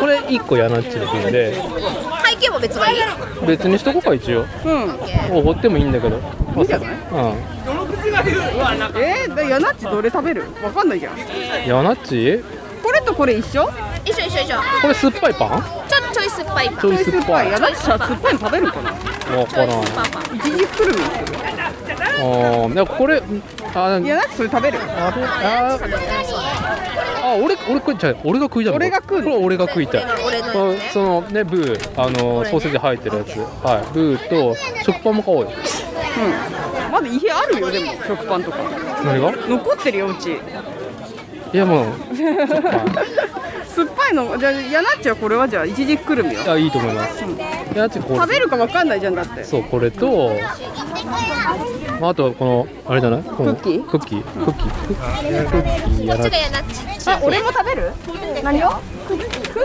これ1個ヤナッチの分で。
背景も別がいい。
別にしとこうか一応。
うん。
おごってもいいんだけど。いいんじゃない？
えー、でヤナッチどれ食べる？わかんないじゃん。
うんヤナッチ
これとこれ一緒？
一緒一緒一緒。
これ酸っぱいパン？
ちょちょい酸っ酸っぱいパン。
ちょい酸っぱい。
やだってさ酸っぱいの食べるかな？
わからん
パンパン
一時くるみにする
あーでもこれあ
いやだってそれ食べる？
あれ？ああ俺俺食いたい俺が食いたい
俺が食うの？
これ俺が食いたい。
俺のやつね。
あそのねブーあのソーセージ入ってるやつ。はい。ブーと食パンも買おうよ。
うん。まだ家あるよでも食パンとか。
何が？
残ってるようち
いやもう。
酸っぱいのじゃあやなっちはこれはじゃあ一時くるみよ。
いやいいと思います。いやちこ
食べるかわかんないじゃんだって。
そうこれと。まああとはこのあれじゃな。いこの
クッキー？
クッキー。クッキー。クッキーやら
こっちがやなっち
あ俺も食べる？何を？クッ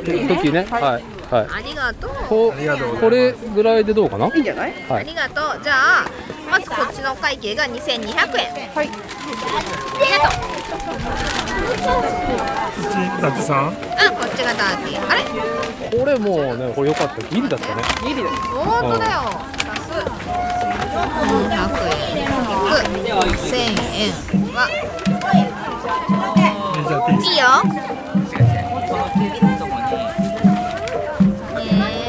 キー
クッキーね。はい。はい。
ありがとう。
ここれぐらいでどうかな？い
いんじゃない？
はい。
ありがとう。じゃあまずこっちのお会計が2200円。はい。あ
だってさん？
うあこっちがダーティー。あれ？
これもうねこれ良かった。ギリだったね。
ギリだよ
本当だよ。足す200円。引く。1000円は。いいよ。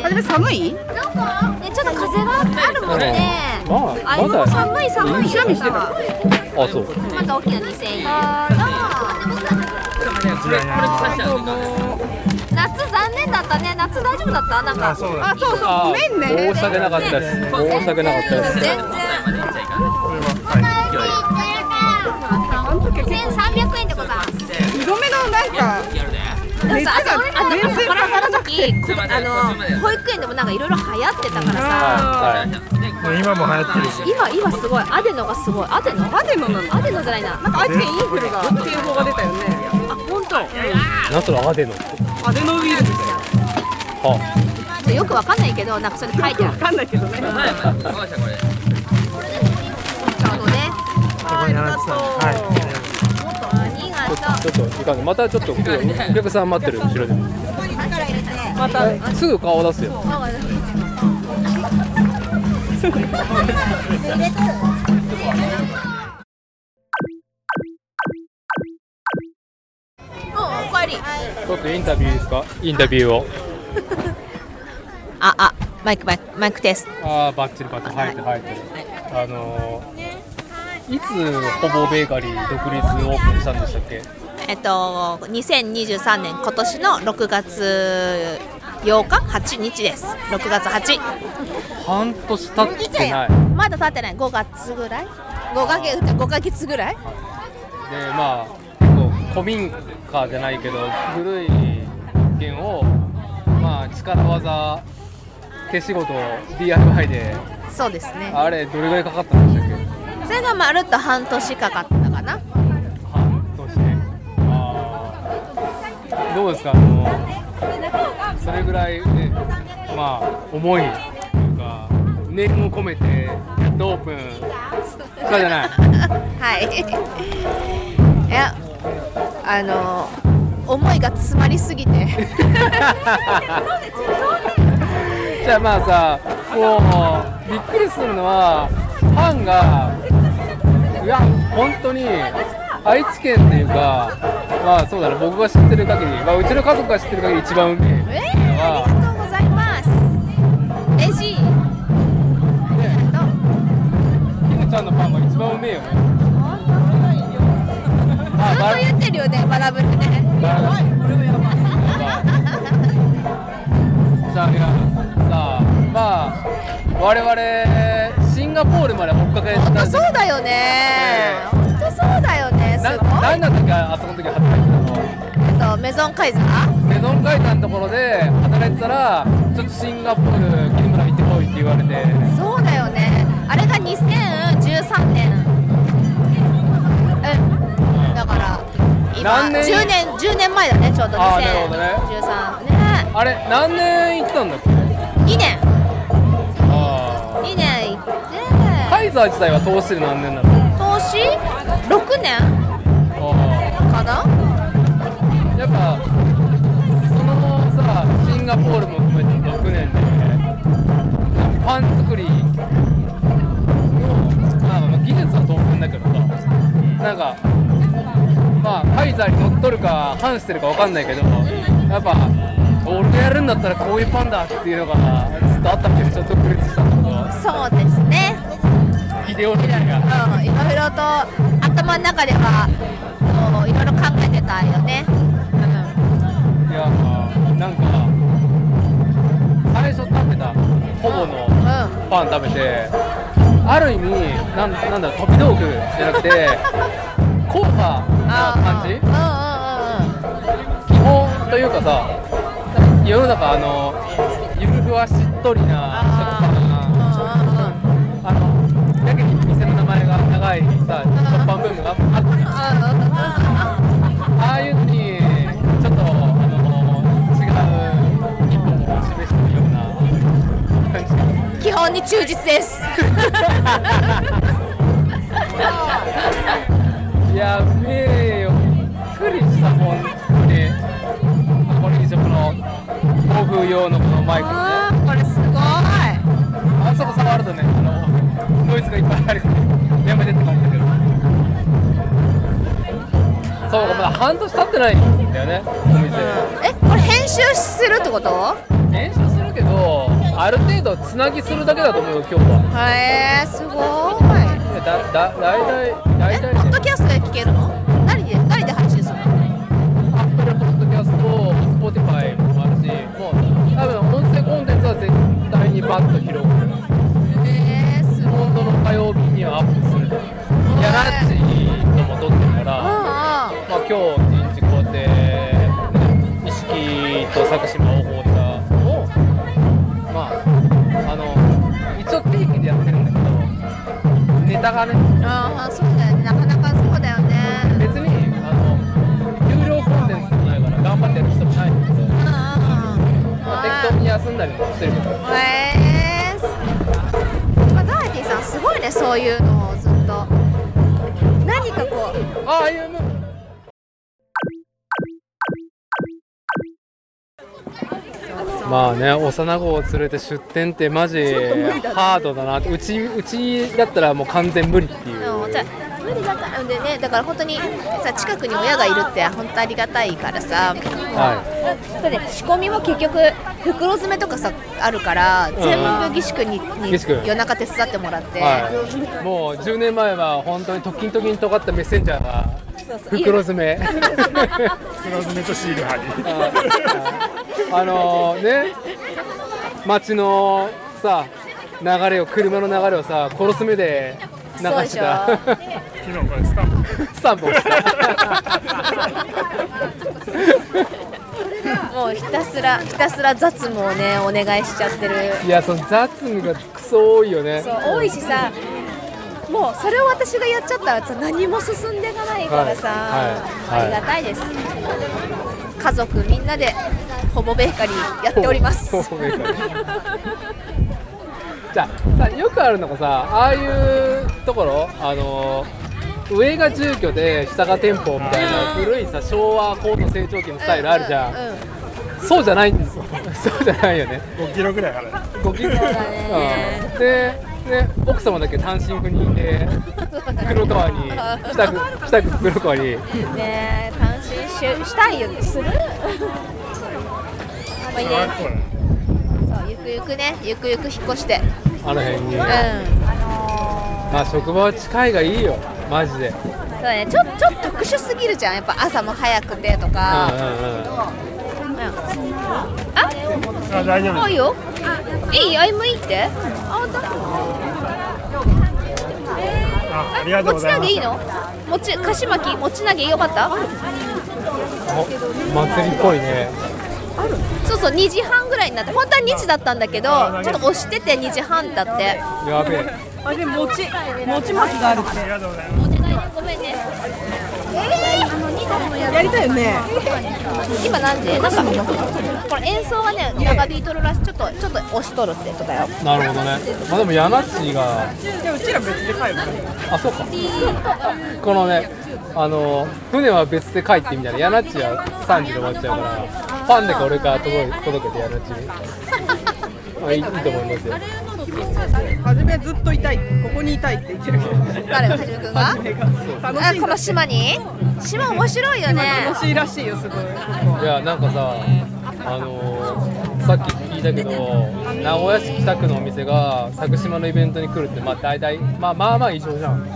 あれ寒い？
ねちょっと風があるもんね。
まあまだ
寒い寒い。
あそう。
また大きな2000円夏残念だったね夏大丈夫だったなんか
あそうそう
あ
ごめんね
申し訳なかったです申し訳なかったです
全然1300円でございます
二度目のなんか熱が
あそれあ
全然
この
下がらなくて
時あの保育園でもなんかいろいろ流行ってたからさ
はい
今も流行ってるし
今今すごいアデノがすごいアデノ
アデノなの
アデノじゃないな
なんか愛知県インフルが警報が出たよね
なんそれアデノって。
アデノウイルス
は
よくわかんないけどなんかそれ書いてある。
わかんないけどね。
ちょうどね
ありがとう
ありがとう
ちょっといまたちょっとお客さん待ってる後ろで
また
すぐ顔出す。よ
うんおかえり
ちょっとインタビューですか？インタビューを。
ああマイクマイクマイクテスト。
ああバッチリバッチリ。入ってる入ってる。あのーいつほぼベーカリー独立オープンしたんでしたっけ？
えっと2023年今年の6月8日？8日です。6月8
半年経ってない。
まだ経ってない。5月ぐらい？5ヶ月5ヶ月ぐらい？
でまあ古民家じゃないけど古い物件をまあ力技手仕事 DIY で
そうですね。
あれどれぐらいかかったんでしたっけ？
それがまるっと半年かかったかな。
半年あー。どうですか？あのそれぐらいねまあ思いというか念を込めてやっとオープンしたじゃない？
はい。いやあの思いが詰まりすぎて。
じゃあまあさもうびっくりするのはファンがいや本当に愛知県っていうかまあそうだね僕が知ってる限り、まあ、うちの家族が知ってる限り一番うめえっていうの
あり
は
がとうございます。嬉しい
きむちゃんのパンが一番うめえよね。あ
ずっと言ってるよねバラブルね。
じゃあさあまあ我々シンガポールまで追っかけた
そうだよね。本当そうだよね。す
な
ごい
何だったっけあそこの時働いてたの
えっとメゾンカイザー
メゾン階段のところで働いてたらちょっとシンガポール桐村行ってこいって言われて。
そうだよね。あれが2013年
何年
？10年10年前だねちょうど
あーなるほどね。
2013ね。
あれ何年行ってたんだっけ
？2年。
あ
2年行って。
あカイザー自体は通してる何年なの？
投資6年。
あ
かな？
あやっぱそのさシンガポールも含めて6年でパン作りのまあ技術は当然だけどさなんかまあカイザーに乗っ取るか反してるかわかんないけどやっぱ俺がやるんだったらこういうパンだっていうのがずっとあったけどちょっと独立したんだ
そうですね。
イデオロギーが
うんいろいろと頭の中ではいろいろ考えてたよね。
いやなんか最初食べたほぼのパン食べてある意味なんなんだろう飛び道具じゃなくて硬派な感じ？基本というかさ世の中あのゆるふわしっとりなあのやけに店の名前が長いさ食パンブームがあった。ああいうのにちょっとあの違う一本を示してるような感じ
基本に忠実です
いやうめえよ暴風用のこのマイクね
これすごい。
あそこ触るとねあのノイズがいっぱい入る。やめてって感じだけどそうかまだ半年経ってないんだよねお店。
えこれ編集するってこと？
練習するけどある程度つなぎするだけだと思うよ今日は。
へえすごい。
だだ大体大体
ポッドキャストで聞けるの？
曜日にはアップする。やらっちのも撮ってるから、まあ今日一日こうやって、ね、と佐久島を放ったのを、まあ、あの、一応定期でやってるんだけど、ネタがね、
ああそうだよね。なかなかそうだよね。
別にあの有料コンテンツもないから頑張ってやる人もないんだけど、まあ、適当に休んだりもしてるけど。
へえー、すごいねそういうのをずっと。何かこう。
ああいうの。まあね幼子を連れて出店ってマジハードだなうちうちだったらもう完全無理っていう
無理だからでねだから本当にさ近くに親がいるって本当ありがたいからさ、
は
だって仕込みも結局袋詰めとかさあるから
ん。
全部岸君に,、夜中手伝ってもらって、
はい、もう10年前は本当に時々に尖ったメッセンジャーが
そうそう。
袋詰め。
袋詰めとシール貼り。
あのね。街のさ流れを車の流れをさ殺す目で流してた
昨日これスタンプ
スタンプをした
もうひたすらひたすら雑務をねお願いしちゃってる。
いやその雑務がクソ多いよね。
そう多いしさもうそれを私がやっちゃったらさ何も進んでいかないからさ、
はいはい
ありがたいです。家族みんなでホモベーカリーやっております。
ホモベーカリじゃあさよくあるのがさああいうところあの上が住居で下が店舗みたいな古いさ昭和高度成長期のスタイルあるじゃん、そうじゃないんですよそうじゃないよね。
5キロぐらいある。
5キロうん。でね奥様だけ単身赴任で黒川に北区北区黒川に。
ねえ単身ししたいよする？まあいいねくゆくねゆくゆく引っ越して。
あの辺に、
うん。
まあ職場は近いがいいよ。マジで。
そうだね。ちょちょっと特殊すぎるじゃん。やっぱ朝も早くてとか、
うんうんうん。
あ
あ大丈夫。
あいいよ。いい ?IM いいってあ本当
あありがとうございます。
持ち投げいいの？持ち菓子巻き？持ち投げよかった？
お祭りっぽいね。
そうそう2時半ぐらいになって本当は2時だったんだけどちょっと押してて2時半だって。
やべえ。
あれ餅餅巻きがあるって。
ありがとうございます
ごめんね
やりたいよね。
今何時？なんかこれ演奏はね長引いとるらしい。ちょっとちょっと押しとるってことだよ。
なるほどね。まあでもヤナッチが
でうちら別で帰る
あそうか。このねあの船は別で帰ってみたいな。ヤナッチは3時で終わっちゃうからファンだけ俺から届け届けてヤナッチ。にまあいいいいと思いますよ。
初めずっといたい。ここにいたいって言ってるけど。
誰？はじめくんがあこの島に？島面白いよね。
楽しいらしいよすごい。
いやなんかさあのーさっき聞いたけど名古屋市北区のお店が佐久島のイベントに来るってまあ大体まあまあまあ異常じゃん。
うん。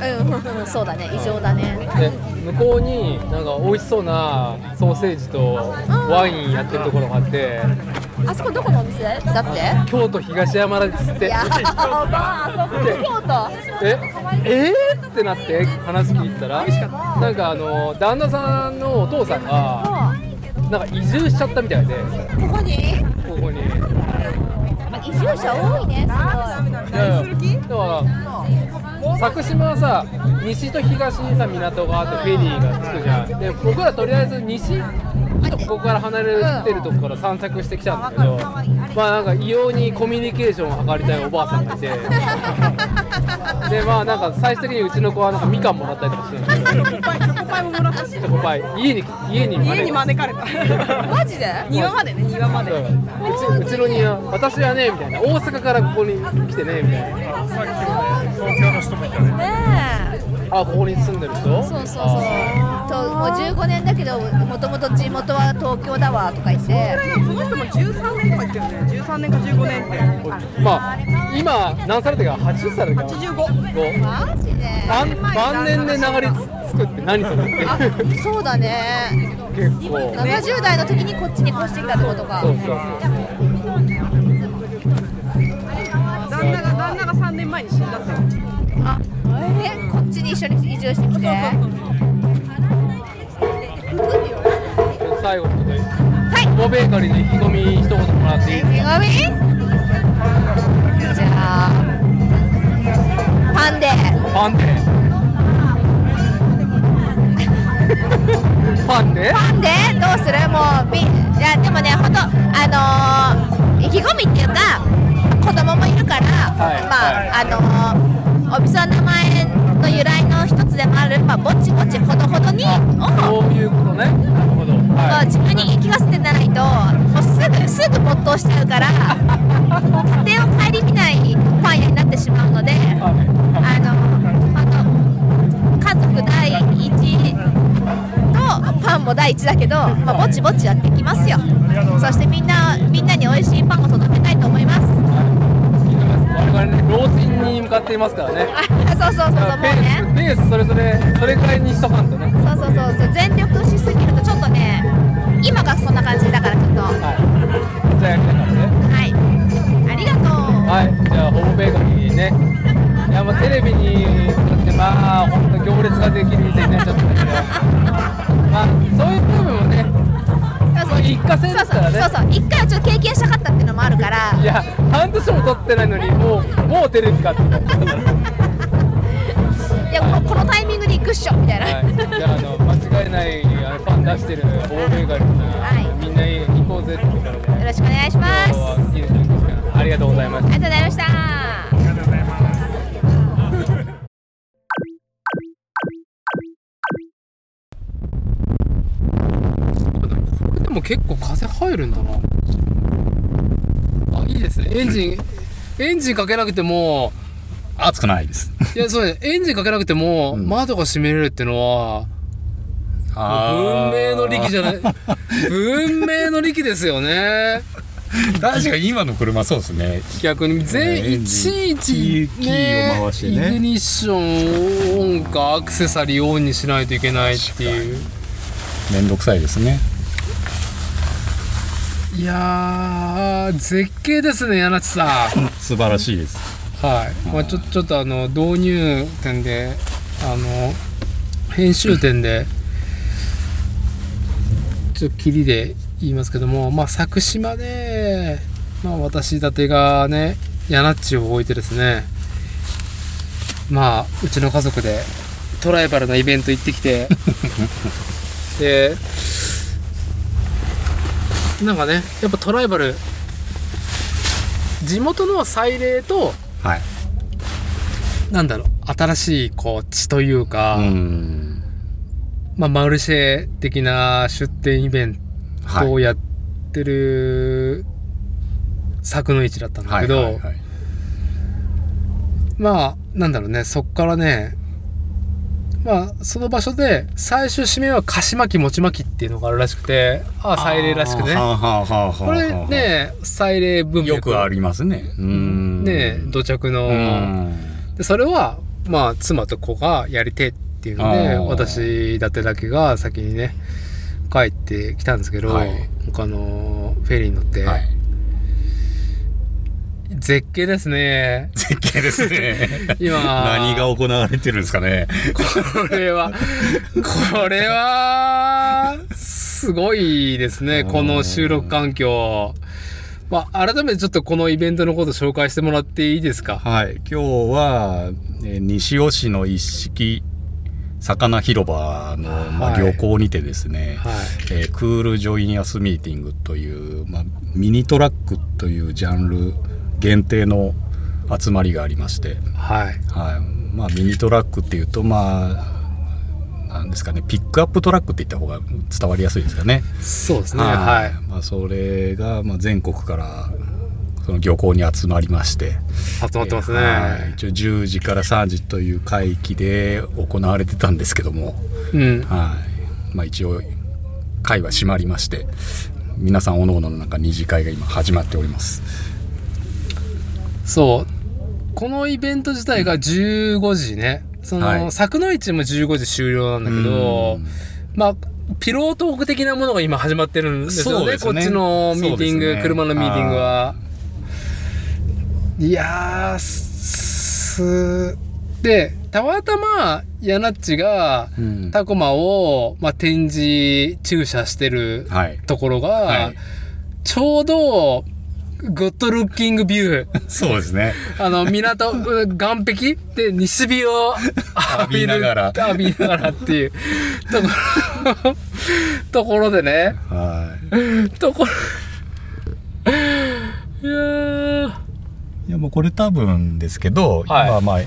そうだね。異常だね。
で向こうになんか美味しそうなソーセージとワインやってるところがあって
あそこどこのお店だって？
京都東山田ですって。
やばーあそこ京都。
え？え？ー、ってなって話聞いてたらなんかあの旦那さんのお父さんがなんか移住しちゃったみたいで。
ここに？
ここに。い
移住者多いねす
やい。やだから佐久島はさ西と東にさ港があってフェリーが着くじゃん。で僕らとりあえず西ちょっとここから離れてるとこから散策してきたんだけどまあなんか異様にコミュニケーションを図りたいおばあさんがいて。でまあなんか最終的にうちの子はなんかみかんもらったりとかしてるんだけど
パイももらったし
チョコパイ家に家に
家に招かれた。
マジで？
庭までね庭まで。
う。ちうちの庭。私はねみたいな。大阪からここに来てねみたいな。
東京の人もいたね。
ね
あここに住んでる人？
えそうそうそう。ともう15年だけどもともと地元は東京だわとか言って。
その人も13年とか言ってるね。13年か15年って。
まあ今何されたか？80歳だっけ
？85
こ
マジで。
晩年で流れつくって。何それって。
そうだね。
結構。
70代の時にこっちに越してきたってことか。
そうそうそう。
旦那が旦那が3年前に死んだって
あえこっちに一緒に移住してきて。
最後にはい。モベーカリーで意気込み一言もらっていい？
手紙じゃあパンで。
パンでパンで？
パンで？どうする？もうびいやでもねほんとあのー、意気込みっていうか子供もいるから、
はい
まあ、あのー、お店の名前の由来の一つでもある、まあ、ぼちぼちほどほどにを
そういうことね。なるほど。は
自分に言い聞かせてないともうすぐすぐ没頭しちゃうからとパンも第一だけど、まあ、ぼちぼちやっていきますよ。そしてみんなみんなに美味しいパンを届けたいと思います。
我々ね老人に向かっていますからね。
あそうそうそうそうもう
ペ
ね。
ペースそれぞれそれくらいにしとかんとね。
そうそうそうそう全力しすぎるとちょっとね今がそんな感じだからちょっと。は
じゃあからね。
い。ありがとう。
はい。じゃあホーカリーね。いやまあテレビにだってまあ本当行列ができる店になっちゃったけどまあそういう部分もね
そうそう。
一過性ですからね。
そうそう。一回はちょっと経験したかったっていうのもあるから。
いや半年も撮ってないのにもうもうテレビかって
いやもうこのタイミングで行くっしょみたいな、
はい、じゃああの間違いないあのパン出してるホモベーカリーな、みんな行こうぜってことで
よろしくお願いします。
ありがとうございました
ありがとうございました
でも結構風入るんだな。あいいですね。エンジンエンジンかけなくても。
熱くないです。
いやそうね。エンジンかけなくても窓が閉めれるってのは文明の利器じゃない。文明の利器ですよね。
確かに今の車そうですね。
逆に全いちいち、
キーを回してね。
イグニッションをオンかアクセサリーをオンにしないといけないっていう。
めんどくさいですね
いやー絶景ですね柳地さん。
素晴らしいです。
はい、まあ、ちょちょっとあの導入点であの編集点でちょっと切りで言いますけども、まあ、佐久島で、まあ、私伊達がね柳地を置いてですねまあうちの家族でトライバルなイベント行ってきて でなんかねやっぱトライバル。地元の祭礼と
はい。
なんだろう新しいこう血というか、まあ、マルシェ的な出店イベントをやってる作の市だったんだけど、まあなんだろうねそっからねまあ、その場所で最終締めは菓子巻き餅巻きっていうのがあるらしくてあ祭礼らしくね。これね祭礼文脈。
よくありますね。うん。
ね土着の。
うん。
でそれはまあ妻と子がやりてえっていうので私だってだけが先にね帰ってきたんですけど、
はい。
他のフェリーに乗って、
はい
絶景ですね。
絶景ですね。
今。
何が行われてるんですかね。
これはこれはすごいですねこの収録環境。まあ改めてちょっとこのイベントのこと紹介してもらっていいですか？
はい。今日は、えー西尾市の一式魚広場の、まあ、
はい
漁港にてですね、
はい。
えークールジョインアスミーティングという、まあ、ミニトラックというジャンル限定の集まりがありまして、
はい。
はい。まあ、ミニトラックっていうとまあなんですかね。ピックアップトラックって言った方が伝わりやすいですかね。
そうですね。はい。
まあ、それが、まあ、全国からその漁港に集まりまして。
集まってますね、
はい。一応10時から3時という会期で行われてたんですけども、
うん。
はい。まあ、一応会は閉まりまして。皆さんおのおのの中二次会が今始まっております
そう。このイベント自体が15時ね。その、
はい。
柵の市も15時終了なんだけど
うん。
まあピロートーク的なものが今始まってるんですよね。
ね。
こっちのミーティング、
ね。
車のミーティングは。いやーすでたまたまヤナッチが
うん。
タコマを、まあ、展示駐車してる
はい。
ところが、
はい。
ちょうどグッドルッキングビュー。
そうですね。
あの、港、うん岸壁？で西日を浴び
ながら。
浴びながらっていう。ところ、ところでね、
はい。
ところ、いやー、
いやもうこれ多分ですけど、
はい。
今まあ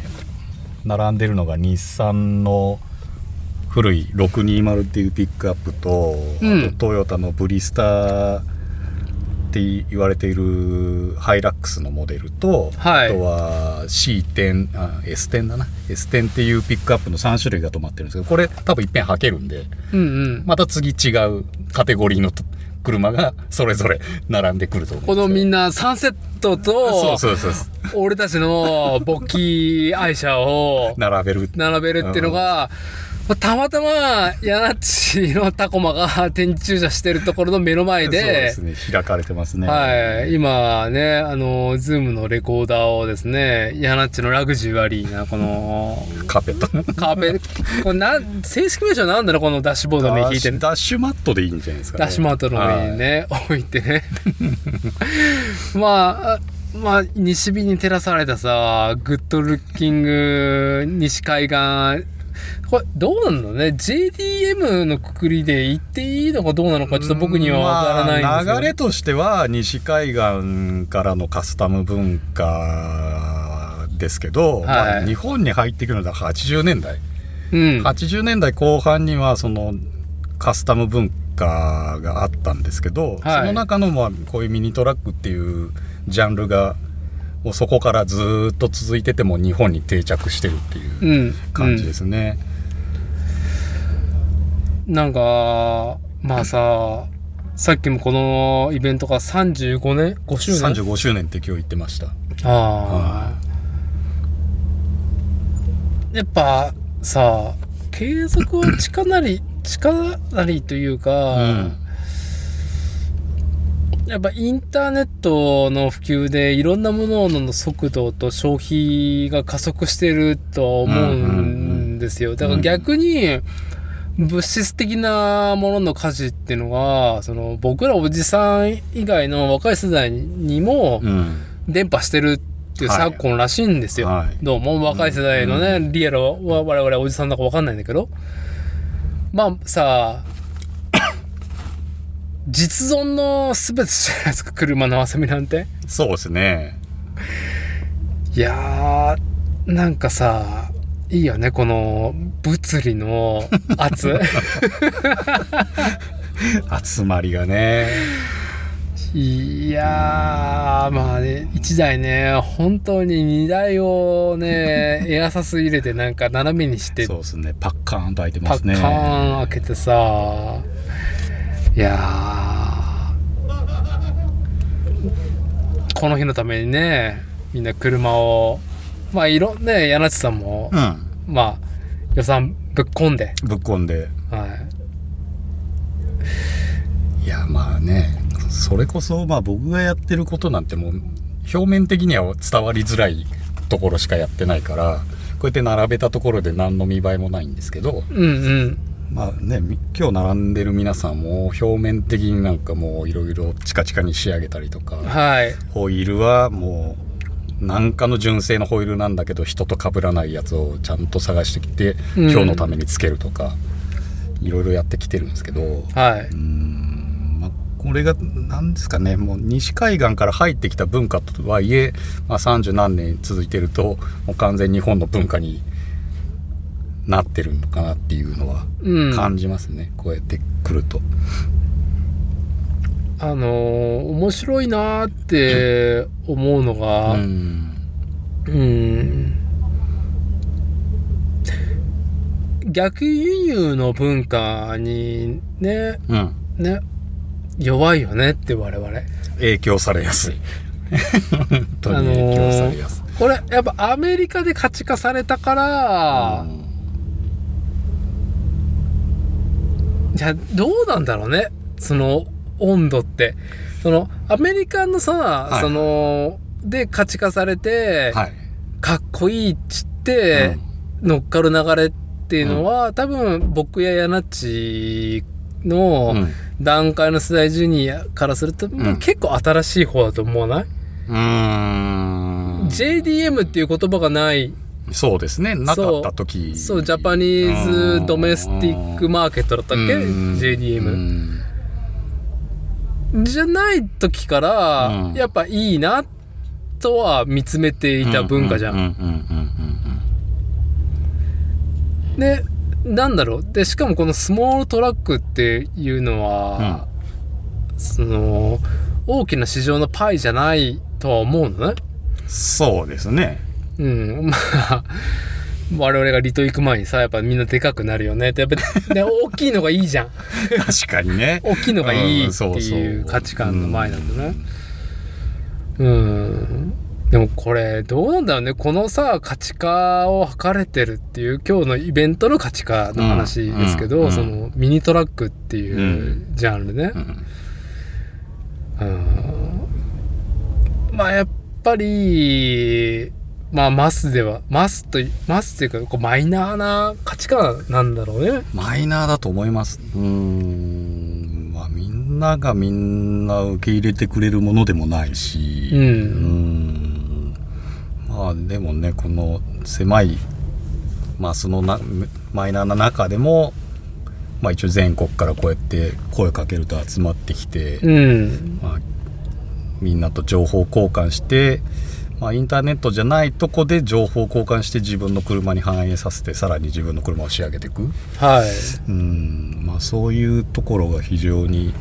並んでるのが日産の古い620っていうピックアップと,、
うん。
トヨタのブリスターって言われているハイラックスのモデルと、
はい。
あとは C10 あ S10 だな。S10 っていうピックアップの3種類が止まってるんですけどこれ多分いっぺん履けるんで
うんうん。
また次違うカテゴリーの 車がそれぞれ 並んでくると
このみんなサンセット
そ
と
う、そうそうそう。
俺たちの勃起愛車を
並べる。
並べるっていうのが、たまたまヤナッチのタコマが展示駐車してるところの目の前
そう
で
ですね開かれてますね
はい。今ね、あの、ズームのレコーダーをですね、ヤナッチのラグジュアリーな、この、
カーペット
カーペこれなん、正式名称なんだろうこのダッシュボードに引いてる。
ダッシュマットでいいんじゃないですか、ね、
ダッシュマートの上にね、置いてね。まあ、あまあ、西日に照らされたさ、グッドルッキング西海岸、これどうなんだろうね JDM のくくりで言っていいのかどうなのかちょっと僕にはわからないんです
まあ流れとしては西海岸からのカスタム文化ですけど、
はい。
まあ日本に入ってくるのは80年代、
うん。
80年代後半にはそのカスタム文化があったんですけど、
はい。
その中のまあこういうミニトラックっていうジャンルがもうそこからずーっと続いてても日本に定着してるっていう
うん。
感じですね。
なんか、まあさ、さっきもこのイベントが35年 ?5 周年
？35周年って今日言ってました。
ああ。やっぱさ、継続は力なり、力なりというか、
うん
やっぱインターネットの普及でいろんなものの速度と消費が加速してると思うんですよ。だから逆に物質的なものの価値っていうのが、その僕らおじさん以外の若い世代にも
うん
伝播してるっていう
はい
昨今らしいんですよ。
はい
どうも若い世代のね、リアルは我々おじさんだかわかんないんだけど。まあさ、実存の全てじゃないですか、車の遊びなんて。
そうですね。
いやー、なんかさ、いいよね、この物理の圧。
集まりがね。
いやーまあね1台ね本当に荷台をね エアサス入れてなんか斜めにして
そうですねパッカーンと開いて
パ
ますね
ッカーン開けてさいやー。この日のためにねみんな車をまあいろんね柳地さんも、
うん。
まあ予算ぶっ込んで、
ぶっ込んで。
はい。
やまあねそれこそまあ僕がやってることなんてもう表面的には伝わりづらいところしかやってないからこうやって並べたところで何の見栄えもないんですけど。
い、うんうん
まあねみ今日並んでる皆さんも表面的になんかもういろいろチカチカに仕上げたりとか
はい。
ホイールはもう何かの純正のホイールなんだけど人と被らないやつをちゃんと探してきて、
うん。
今日のためにつけるとかいろいろやってきてるんですけど。
はい、
うん。まあ、これが何ですかねもう西海岸から入ってきた文化とはいえ、まあ、30何年続いてるともう完全に日本の文化になってるのかなっていうのは
うん。
感じますね、こうやってくると。
あのー面白いなーって思うのが、
うん。
うん。逆輸入の文化にね
うん。
ね弱いよねって我々。
影響されやすい。本当に影響されやすい、
これやっぱアメリカで価値化されたから、じゃあどうなんだろうね。その温度って。そのアメリカのさ、
い。
そので価値化されて、
はい。
かっこいいっつって、乗っかる流れっていうのは、多分僕やヤナッチの
うん。
段階の世代ジュニアからすると、もう結構新しい方だと思わない、
うーん。
JDM っていう言葉がない
そうですね。なかった時。
そうジャパニーズドメスティックマーケットだったっけ？
うん。
JDM じゃない時から、
うん。
やっぱいいなとは見つめていた文化じゃん。
うんうんうん
でなんだろう？でしかもこのスモールトラックっていうのは、その大きな市場のパイじゃないとは思うのね？
そうですね
うん、まあ我々が離島行く前にさやっぱみんなでかくなるよね。ってやっぱり、ね、大きいのがいいじゃん。
確かにね。
大きいのがいいっていう価値観の前なんだねうん。でもこれどうなんだろうね。このさ価値化を図れてるっていう今日のイベントの価値化の話ですけど、
うんうん
そのミニトラックっていうジャンルね、うん。まあやっぱりまあマスではマスといマスっていうかこうマイナーな価値観なんだろうね。
マイナーだと思います。うーん。まあみんながみんな受け入れてくれるものでもないし。
うん。
ん。まあでもねこの狭いマスのなマイナーな中でもまあ一応全国からこうやって声かけると集まってきて、
うん。
まあ、みんなと情報交換して、まあ、インターネットじゃないとこで情報交換して自分の車に反映させてさらに自分の車を仕上げていく。
はい。
うん、まあ、そういうところが非常に、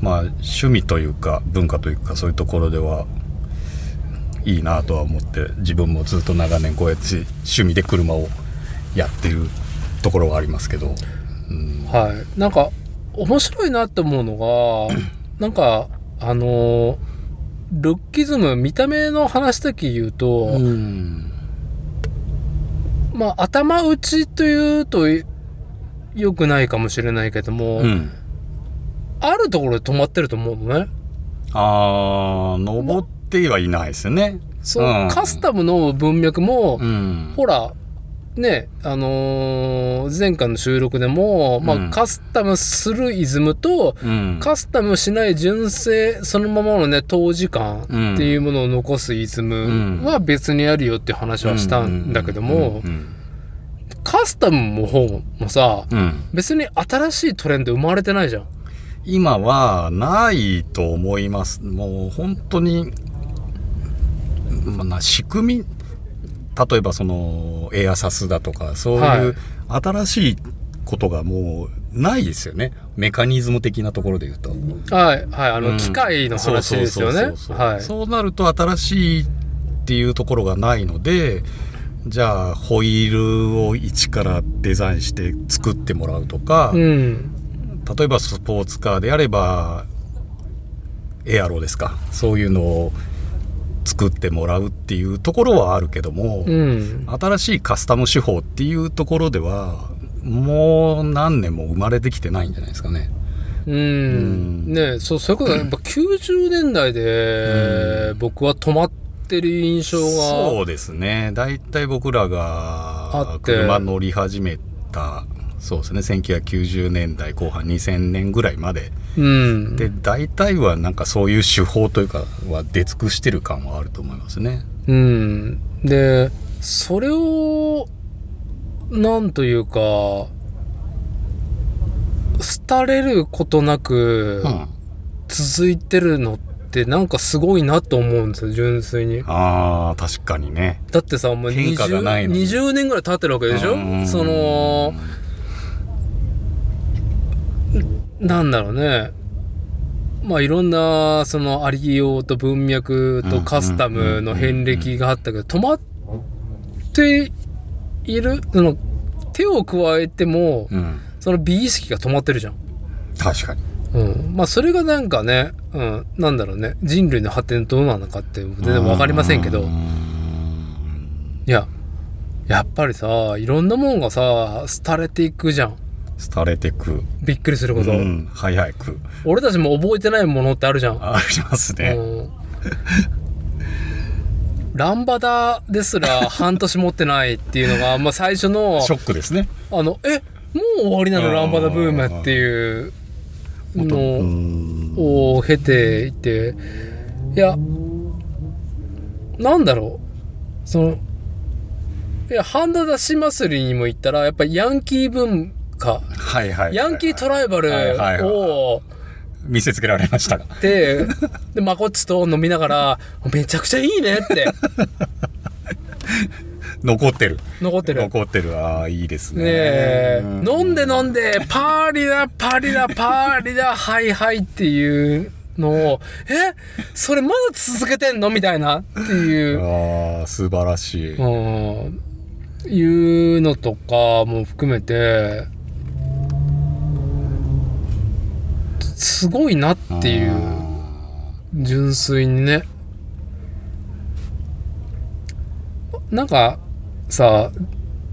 まあ、趣味というか文化というかそういうところではいいなとは思って自分もずっと長年こうやって趣味で車をやってるところはありますけど、うん、
はい。なんか面白いなって思うのが なんかあのルッキズム見た目の話だけ言うと、
うん。
まあ頭打ちというと良くないかもしれないけども、
うん。
あるところで止まってると思うのね。
ああ登ってはいないですね。
そう、
うん。
カスタムの文脈も、
うん。
ほらねあのー前回の収録でも、まあ
うん。
カスタムするイズムと、
うん。
カスタムしない純正そのままのね当時間っていうものを残すイズムは別にあるよって話はしたんだけどもカスタムの方もさ、
うん。
別に新しいトレンド生まれてないじゃん。
今はないと思います。もう本当に、まあな、仕組み、例えばそのエアサスだとか、そういう新しいことがもうないですよね。メカニズム的なところで言うと。
はいはいあの、
うん。
機械の話ですよね。
そうなると新しいっていうところがないのでじゃあホイールを一からデザインして作ってもらうとか、
うん。
例えばスポーツカーであればエアロですか。そういうのを作ってもらうっていうところはあるけども、
うん。
新しいカスタム手法っていうところではもう何年も生まれてきてないんじゃないですかね。
うん。ねそうそういうことはやっぱ90年代で僕は止まってる印象が。
そうですね。大体僕ら
あ
が車乗り始めたそうですね。1990年代後半2000年ぐらいまで。
うん。
で大体はなんかそういう手法というかは出尽くしてる感はあると思いますね。
うん。でそれをなんというか廃れることなく
うん。
続いてるのってなんかすごいなと思うんですよ純粋に。
あー確かにね。
だってさもう
変化がない
20,
のに。
20年ぐらい経ってるわけでしょ？
うん。
そのなんだろうね。まあいろんなそのありようと文脈とカスタムの遍歴があったけど止まっているその手を加えても
うん。
その美意識が止まってるじゃん。
確かに。
うん、まあそれがなんかね、うん、なんだろうね。人類の発展どうなのかって全然わかりませんけど。いややっぱりさいろんなもんがさ廃れていくじゃん
廃れてく。
びっくりすること、
うん早く。
俺たちも覚えてないものってあるじゃん。
ありますね。
うん。ランバダですら半年持ってないっていうのが、まあ、最初の
ショックですね。
あのえもう終わりなのランバダブームっていうのを経ていて。いやなんだろう。そのいやハンダ出し祭りにも行ったらやっぱりヤンキー文化
はいはい。
ヤンキートライバルを
見せつけられましたが。
ででまこっちと飲みながらめちゃくちゃいいねって
残ってる。
残ってる
残ってる。ああ、いいですね。
ね飲んで飲んでパーリだパリだパーリだはいはいっていうのをえそれまだ続けてんのみたいなっていう
ああ、素晴らしい。
うんいうのとかも含めてすごいなっていう純粋にね。なんかさ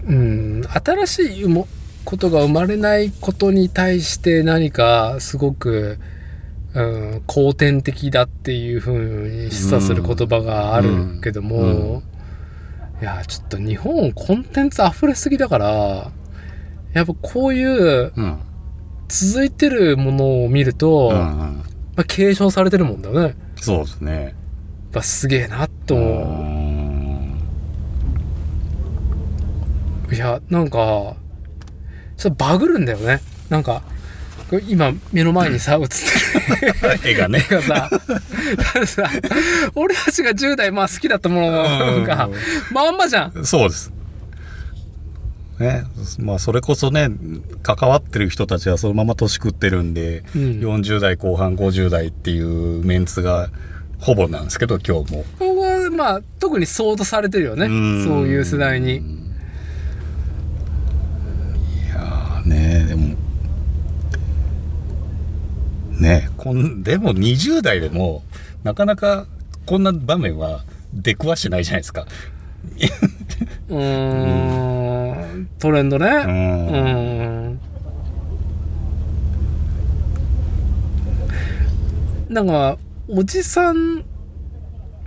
うん新しいもことが生まれないことに対して何かすごく、うん、後天的だっていうふうに示唆する言葉があるけども、
うん。
いやちょっと日本コンテンツ溢れすぎだからやっぱこういう
うん。
続いてるものを見ると、
うんう
ま
ん。
あ、継承されてるもんだねやっ
そうですね。
ぱすげえなと思ういやなんかちょっとバグるんだよねなんか今目の前にさ映ってる
絵がね。
がさ、さ、俺たちが10代まあ好きだったものが、まんまじゃん。
そうです。ね、まあそれこそね関わってる人たちはそのまま年食ってるんで、
うん
40代後半50代っていうメンツがほぼなんですけど今日も
ここはまあ特に相当されてるよね。
ん
そういう世代に。
いやーねでもねこんでも20代でもなかなかこんな場面は出くわしてないじゃないですか。
うーん、トレンドね。うん。なんか、おじさん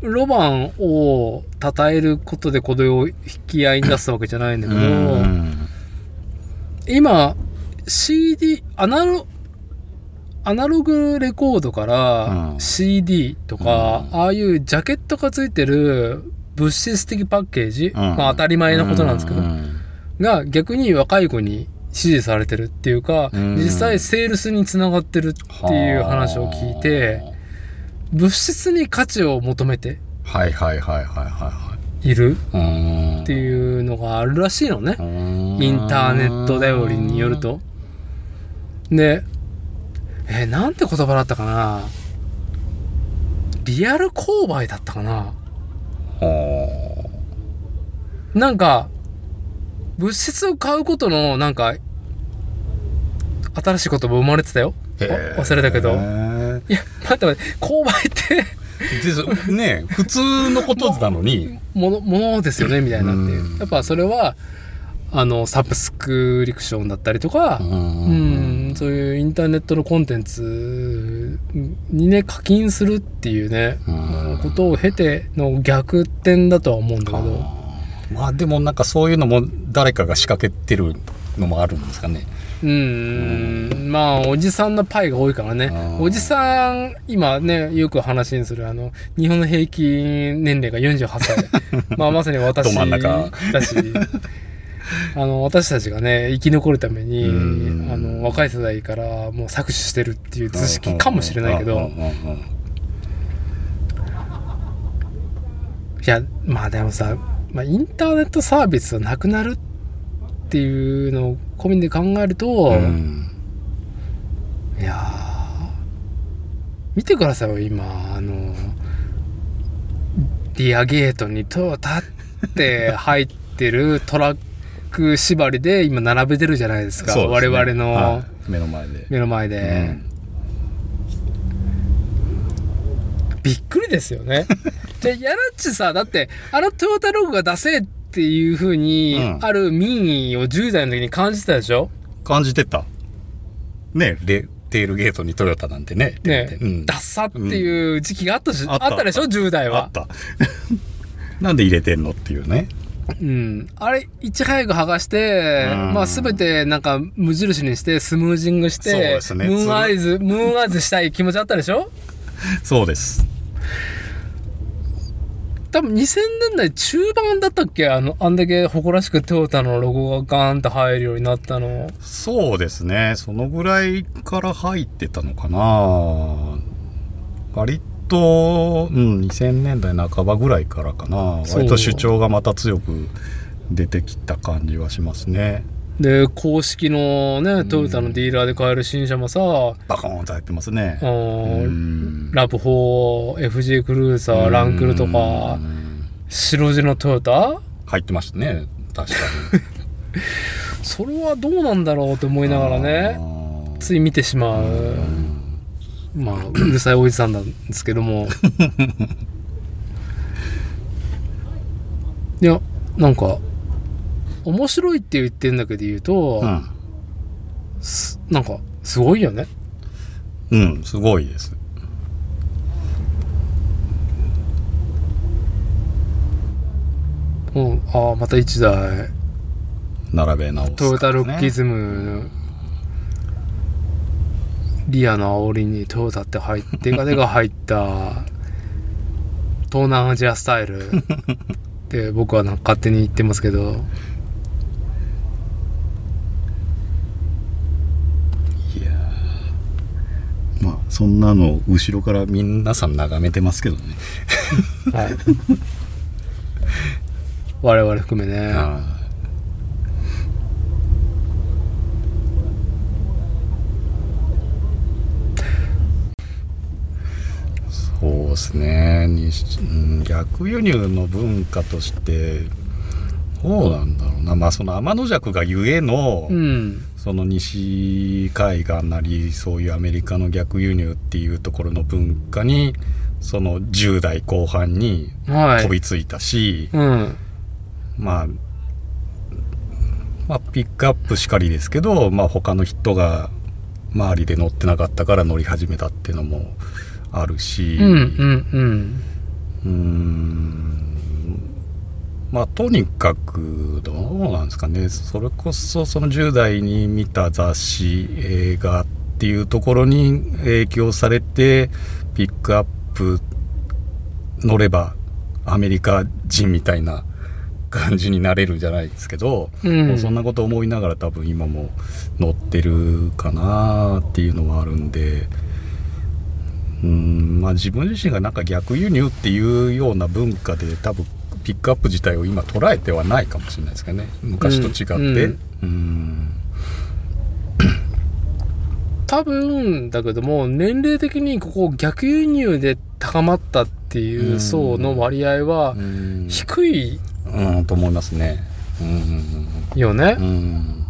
ロマンを称えることでこれを引き合いに出すわけじゃないんだけど、
うん
今 CD アナロアナログレコードから
うん
CD とか、ああいうジャケットがついてる物質的パッケージ、まあ当たり前なことなんですけど、
うん。
が逆に若い子に支持されてるっていうか、
うん。
実際セールスにつながってるっていう話を聞いて物質に価値を求めて
はいはいはいはいはい
る
はい
っていうのがあるらしいのね。インターネット頼りによると。でえーなんて言葉だったかな。リアル購買だったかななんか物質を買うことのなんか新しい言葉生まれてたよ。わ忘れたけど。いや待って待って購買って。
ですね普通のことなのに。
ものものですよねみたいになってやっぱそれはあのサブスクリクションだったりとかうんそういうインターネットのコンテンツにね課金するっていうねことを経ての逆転だとは思うんだけど。
まあでもなんかそういうのも誰かが仕掛けてるのもあるんですかね。
うんまあおじさんのパイが多いからね。おじさん今ねよく話にするあの日本の平均年齢が48歳。まあまさに私だし あの私たちがね生き残るためにあの若い世代からもう搾取してるっていう図式かもしれないけどいやまあでもさ、まあ、インターネットサービスがなくなるっていうのを込みで考えると、いやー見てくださいよ今あのリアゲートにトヨタって入ってるトラック縛りで今並べてるじゃないですか
ね。
我々の、
はい。目の前で。
目の前で、びっくりですよね。でやらっちさだってあのトヨタロゴが出せっていうふうに、
うん。
ある民意を10代の時に感じてたでしょ？
感じてた。ねレテールゲートにトヨタなんてね。
ね、
うん。
ダッサっていう時期があったし、
あった。
あったでしょ？10代は。
あった。なんで入れてんのっていうね
うん、あれいち早く剥がして、
うん。
まあ全てなんか無印にしてスムージングして、
ね。
ムーンアイズムーンアイズしたい気持ちあったでしょ？
そうです。
多分2000年代中盤だったっけ？あのあんだけ誇らしくトヨタのロゴがガーンと入るようになったの。
そうですね。そのぐらいから入ってたのかな。割と、うん、2000年代半ばぐらいからかな。割と主張がまた強く出てきた感じはしますね。
で公式のねトヨタのディーラーで買える新車もさ、
バコーンと入ってますね。
あーラブ4 FJ クルーザーランクルとか白地のトヨタ？
入ってましたね確か
それはどうなんだろうと思いながらねつい見てしまうまあうるさいおじさんなんですけども。いやなんか面白いって言ってんだけど言うと、すなんかすごいよね。
にうんすごいです。
うんああまた一台。
並べ直す
トヨタロッキズムのリアの煽りにトヨタって入ってデカデカ入った東南アジアスタイル。って僕はなんか勝手に言ってますけど。
まあそんなの後ろから皆さん眺めてますけどね。
はい。我々含めね
そうですね。逆輸入の文化としてどうなんだろうな。まあその天の弱がゆえの、
うん。
その西海岸なりそういうアメリカの逆輸入っていうところの文化にその10代後半に
はい。
飛びついたし、
うん。
まあまあピックアップしかりですけど、まあ、他の人が周りで乗ってなかったから乗り始めたっていうのもあるし
うんうん
まあとにかくどうなんですかね。それこそその10代に見た雑誌映画っていうところに影響されてピックアップ乗ればアメリカ人みたいな感じになれるじゃないですけど、
うん。
もうそんなこと思いながら多分今も乗ってるかなっていうのはあるんで。うんまあ、自分自身がなんか逆輸入っていうような文化で多分ピックアップ自体を今捉えてはないかもしれないですけどね。昔と違って、
うん
うん。
多分だけども年齢的にここ逆輸入で高まったっていう層の割合は低い
うんと思いますね。うん。
よね、
うん。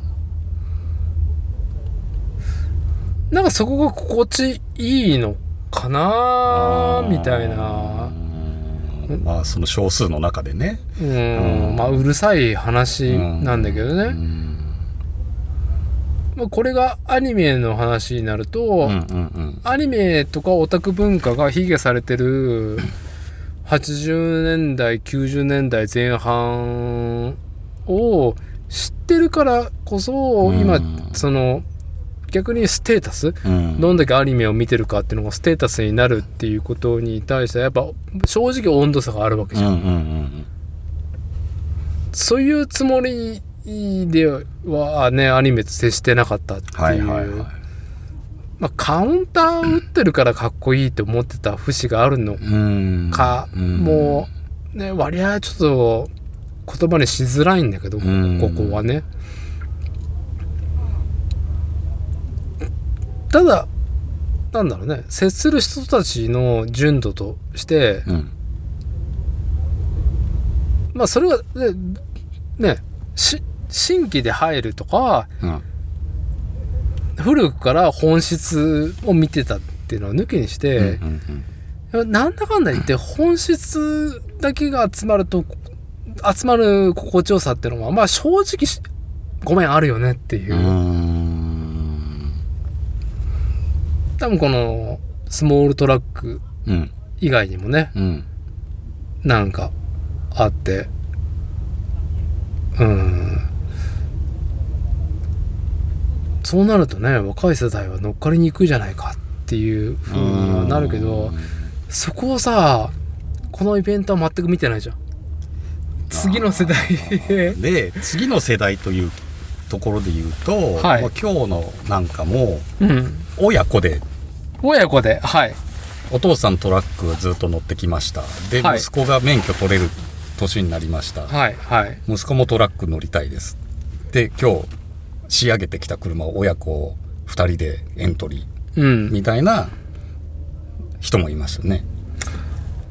なんかそこが心地いいのかなみたいな。
まあその少数の中でね。
うん。まあうるさい話なんだけどね、まあ、これがアニメの話になると、アニメとかオタク文化が卑下されてる 80年代90年代前半を知ってるからこそ、今その逆にステータス、どんだけアニメを見てるかっていうのがステータスになるっていうことに対してはやっぱ正直温度差があるわけじゃん。そういうつもりではねアニメと接してなかったっていう、まあ、カウンター打ってるからかっこいいと思ってた節があるの。か、もうね割合ちょっと言葉にしづらいんだけど、ここはね。ただなんだろうね。接する人たちの純度として、まあそれはねねし新規で入るとか、古くから本質を見てたっていうのを抜きにして、なんだかんだ言って本質だけが集まると集まる心地よさっていうのはまあ正直しごめんあるよねっていう。多分このスモールトラック以外にもね、なんかあって。うん。そうなるとね若い世代は乗っかりにくいじゃないかっていう風にはなるけどそこをさこのイベントは全く見てないじゃん。次の世代
で次の世代というところで言うと、
はい。
まあ今日のなんかも
うん
親子で。
親子ではい。
お父さんトラックずっと乗ってきました。で、
はい。
息子が免許取れる年になりました、
はいはい。
息子もトラック乗りたいです。で今日仕上げてきた車を親子2人でエントリー。
うん。
みたいな人もいましたね、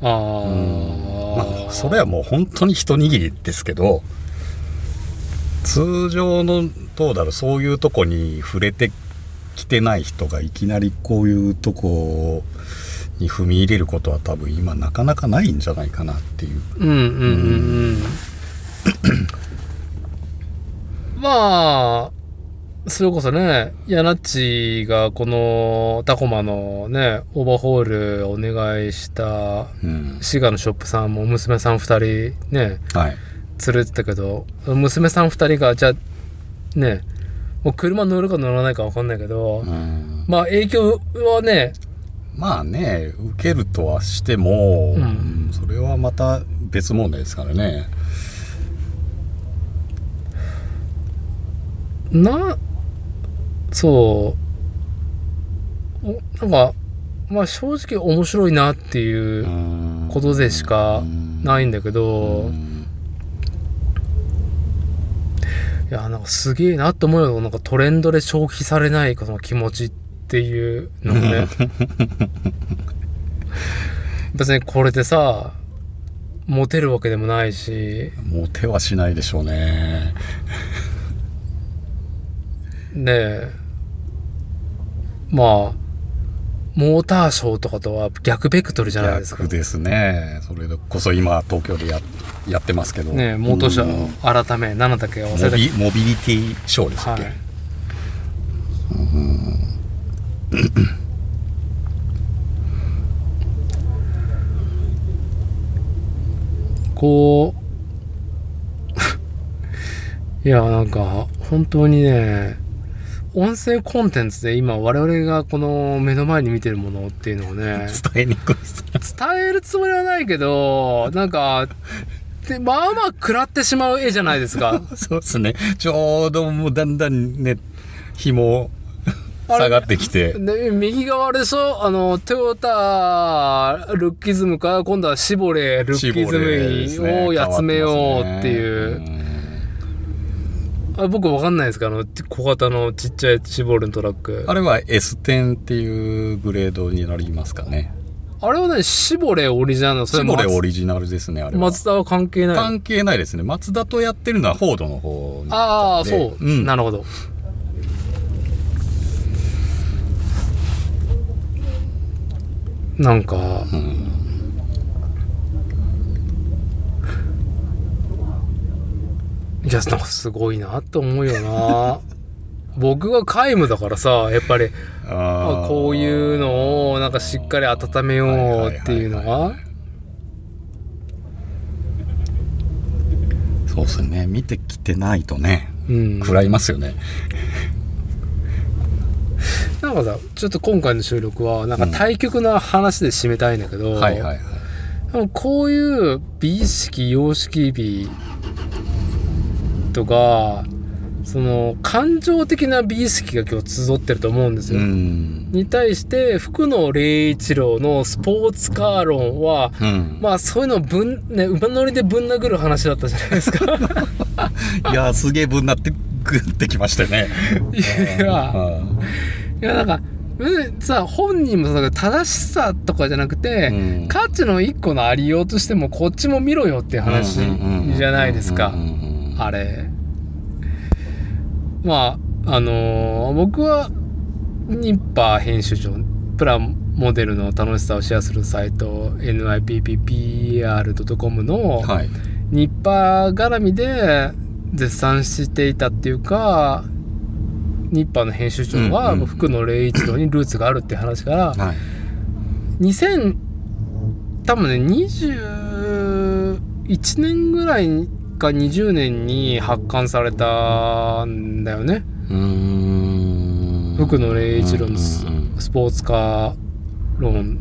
あー、
まあ、それはもう本当に一握りですけど通常のどうだろうそういうとこに触れてきてない人がいきなりこういうとこに踏み入れることは多分今なかなかないんじゃないかなっていう。
うんうんうんうん。まあそれこそねヤナッチがこのタコマのねオーバーホールお願いした滋賀のショップさんも娘さん2人ね、
はい、
連れてたけど娘さん2人がじゃあねもう車乗るか乗らないか分かんないけど、まあ影響はね
まあね受けるとはしても、
うん。
うんそれはまた別問題ですからね。
なそう。おなんかまあ正直面白いなっていうことでしかないんだけどいやなんかすげえなって思うよ。なんかトレンドで消費されないこの気持ちっていうのもね。別にこれでさモテるわけでもないし。
モテはしないでしょうね。
ねえ。まあモーターショーとかとは逆ベクトルじゃないですか。
逆ですね。それこそ今東京でややってますけど。
ねえモーターショ改め何だっけ忘れた。
モビモビリティショーですっけ、
はい。こう いやなんか本当にね音声コンテンツで今我々がこの目の前に見てるものっていうのをね
伝えにくい
伝えるつもりはないけどなんかで まあまあ食らってしまう絵じゃないですか。
そうですね。ちょうどもうだんだんね、紐下がってきて。
で右側でしょ？あのトヨタルッキズムか？ら今度はシボレールッキズムをやつめようっていう。あ僕わかんないですか？あの小型のちっちゃい絞るトラック。
あれは S10 っていうグレードになりますかね
あれはね絞れオリジナルの？
シボレ
松
オリジナルですねあれは。
マツダは関係ない
関係ないですね。マツダとやってるのはフォードの方
ああそう、
うん。
なるほど。なんか、いやなんかすごいなと思うよな。僕が皆無だからさやっぱりあこういうのをなんかしっかり温めようっていうのが？
そうですね。見てきてないとね。
うん。
食らいますよね。
なんかさちょっと今回の収録はなんか対局の話で締めたいんだけど、
はいはいはい。
でもこういう美意識様式美とかその感情的な美意識が今日集ってると思うんですよ。に対して福野礼一郎のスポーツカー論は、
うん。
まあそういうのをぶん、ね、馬乗りでぶん殴る話だったじゃないですか。
いやーすげえぶんなってグってきましたよね。
いや。いやなんかうんさ本人もさ正しさとかじゃなくて、価値の一個のありようとしてもこっちも見ろよっていう話じゃないですか。あれまああのー僕はニッパー編集長プラモデルの楽しさをシェアするサイト NIPPPR.com のニッパー絡みで絶賛していたっていうかニッパーの編集長は福野礼一郎にルーツがあるって話から、2000多分ね21年ぐらいか20年に発刊されたんだよね。福野礼一郎のススポーツカー論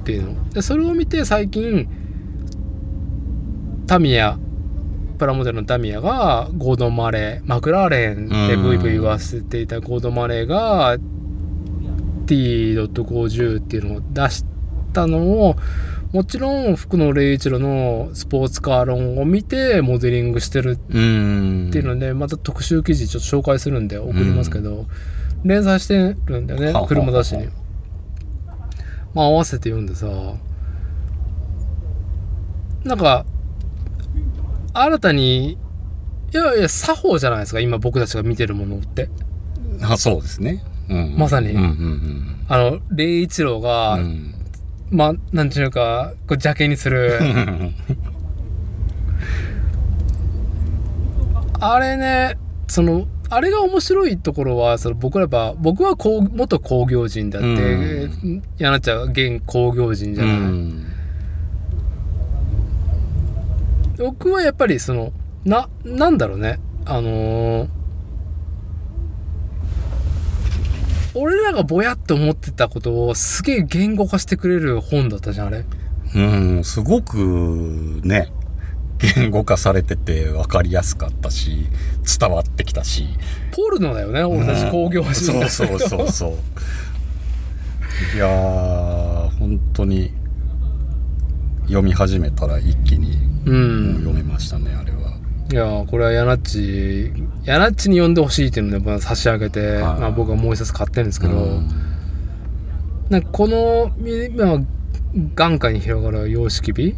っていうの、でそれを見て最近タミヤプラモデルのタミヤがゴードン・マレーマクラーレンでブイブイ言わせていたゴードン・マレーが T.50 っていうのを出したのをもちろん福野礼一郎のスポーツカー論を見てモデリングしてるっていうのでまた特集記事ちょっと紹介するんで送りますけど連載してるんだよね
はあ
車雑誌に。まあ合わせて読んでさなんか新たにいやいや作法じゃないですか今僕たちが見てるものって。
あそうですね、うん。
まさに。
うんうんうん。
あの礼一郎が、まあなんていうかこう邪気にする。あれねそのあれが面白いところはその僕らやっぱ僕は工元工業人だって、やなっちゃんは現工業人じゃない、僕はやっぱりそのななんだろうね。あのー俺らがぼやって思ってたことをすげえ言語化してくれる本だったじゃんあれ
うん、すごくね、言語化されてて分かりやすかったし、伝わってきたし。
ポルノだよね俺たち工業人
そうそうそうそう。いやー、本当に読み始めたら一気に
うん
読めましたね、あれは。
いやーこれはヤナッチヤナッチに読んでほしいっていうのでまあ差し上げて、まあ、僕はもう一冊買ってるんですけど、なんかこの眼下に広がる様式美、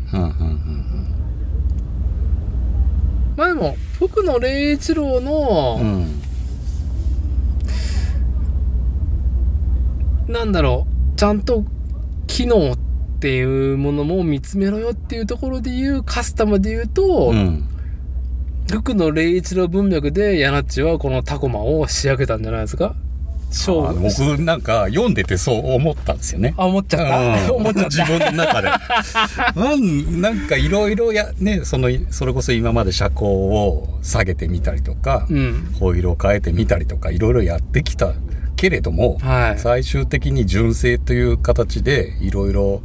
まあでも福野礼一郎の、なんだろうちゃんと機能っていうものも見つめろよっていうところで言うカスタムで言うと、福野礼一郎文脈でヤナッチはこのタコマを仕上げたんじゃないですか？勝
あ
負
僕なんか読んでてそう思ったんですよね。
あ思っちゃった、
うん。
思っちゃった。
自分の中で。なんなんかいろいろや、ね、その、それこそ今まで車高を下げてみたりとか、
うん。
ホイールを変えてみたりとか、いろいろやってきたけれども、最終的に純正という形で、いろいろ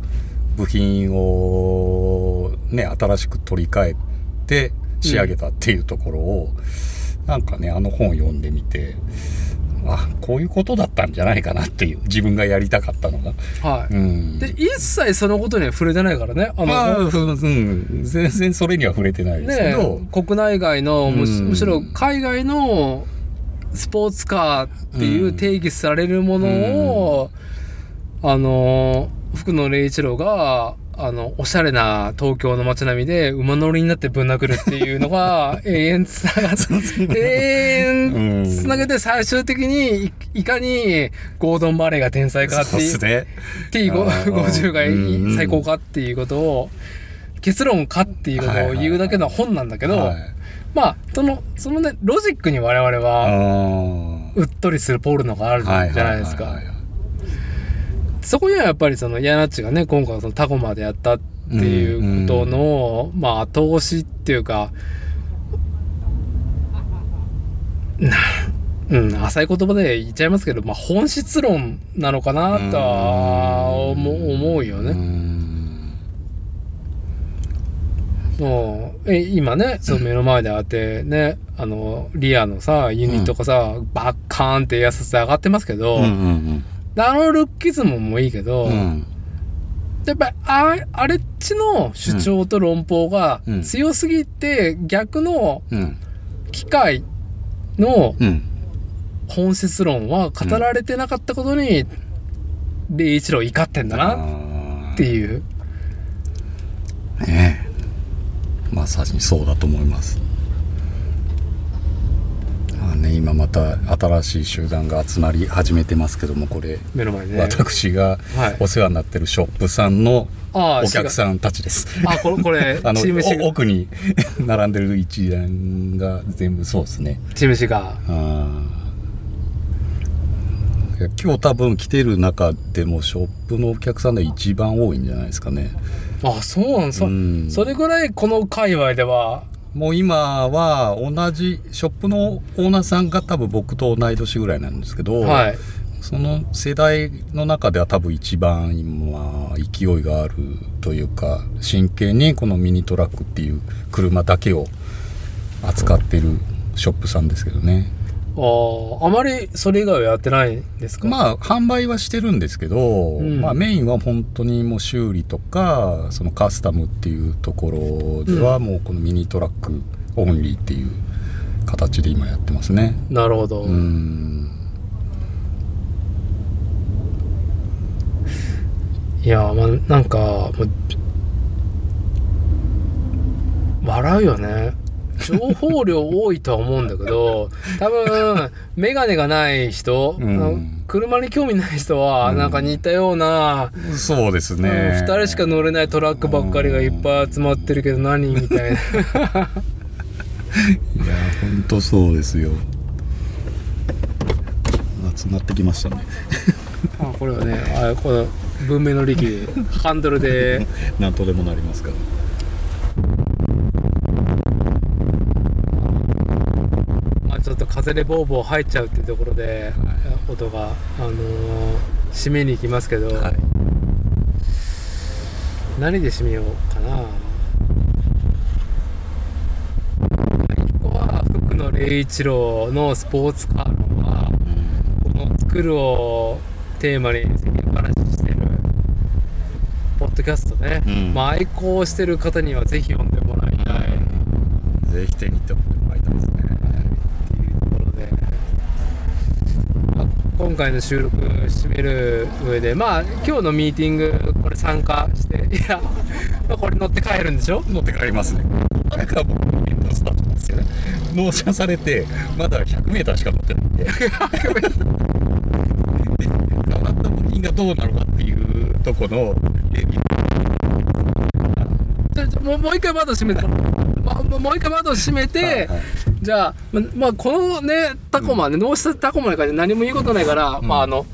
部品をね、新しく取り替えて仕上げたっていうところを、なんかね、あの本を読んでみて、あこういうことだったんじゃないかなっていう自分がやりたかったのが、
はい。
うん、
で、一切そのことには触れてないからね。あの、
まあ、ふうん、全然それには触れてないですけ
ね
ど、
国内外のむし
うん。
むしろ海外のスポーツカーっていう定義されるものを、あの福野礼一郎があのおしゃれな東京の街並みで馬乗りになってぶん殴るっていうのが 永遠つながって永遠つなげて最終的にいいかにゴードン・バレーが天才かっていう
ですね。あー
T50 が
うん
最高かっていうことを結論かっていうことを言うだけの本なんだけど、
はい。
まあそのそのねロジックに我々
あ
は
ー。
うっとりするポールのがあるじゃないですかそこにはやっぱりそのヤナッチがね今回そのタコまでやったっていうことの、まあ後押しっていうかなうん、浅い言葉で言っちゃいますけど、まあ、本質論なのかなとは思う思うよね。もう。え今ねその目の前であってねあのリアのさユニットがさ、バッカーンってやさせ上がってますけど、
うんうん
あのルッキズムもいいけど、
うん。うん
やっぱりああれっちの主張と論法が
うん。
強すぎて逆の
うん。
機械の
うん。
本質論は語られてなかったことに礼一郎怒ってんだなっていう。
ねえ。まさにそうだと思いますあね今また新しい集団が集まり始めてますけどもこれ。
目の前にね。
私が
はい。
お世話になってるショップさんのお客さんたちです。
あこれこれ
あの
チームシ
お奥に 並んでる一覧が全部そうですね。
チームシが
今日多分来てる中でもショップのお客さんで一番多いんじゃないですかね。
あそうなんそ,、
うん。
それぐらいこの界隈では
もう今は同じショップのオーナーさんが多分僕と同い年ぐらいなんですけど、
はい。
その世代の中では多分一番今勢いがあるというか真剣にこのミニトラックっていう車だけを扱ってるショップさんですけどね
あーあまりそれ以外はやってないんですか？
まあ販売はしてるんですけど、
ん。
まあ、メインは本当にもう修理とかそのカスタムっていうところではもうこのミニトラックオンリーっていう形で今やってますね。
なるほど、
うん。
いやまあなんか笑うよね情報量多いとは思うんだけど 多分眼鏡がない人、
うん。
車に興味ない人はなんか似たような、
そうです
うん
ね
2人しか乗れないトラックばっかりがいっぱい集まってるけど何みたいな。
いや本当そうですよ。集まってきましたね。
あこれはねあこの文明の利器でハンドルで。
なんとでもなりますから
まあちょっと風でボーボー入っちゃうっていうところで、音が、あのー締めに行きますけど、
はい。
何で締めようかな。一個は福野礼一郎のスポーツカーのはこの「作る」をテーマに世間話してるポッドキャストね、
うん。
まあ愛好してる方にはぜひ読んでもらいたい、
ぜひ手に取
回の収録締める上でまあ今日のミーティングこれ参加していや、まあ、これ乗って帰るんでしょ？
乗って帰りますね。これが僕のスタートなんですよね。納車されてまだ 100m しか乗ってないんで。で変わった部品がどうなるかっていうとこのレビュー
もうもう一回窓閉めて、ま、もう一回窓閉めて、
はいはい
じゃあままあこのねタコマね、納したタコマに関して何も言うことないから、まああの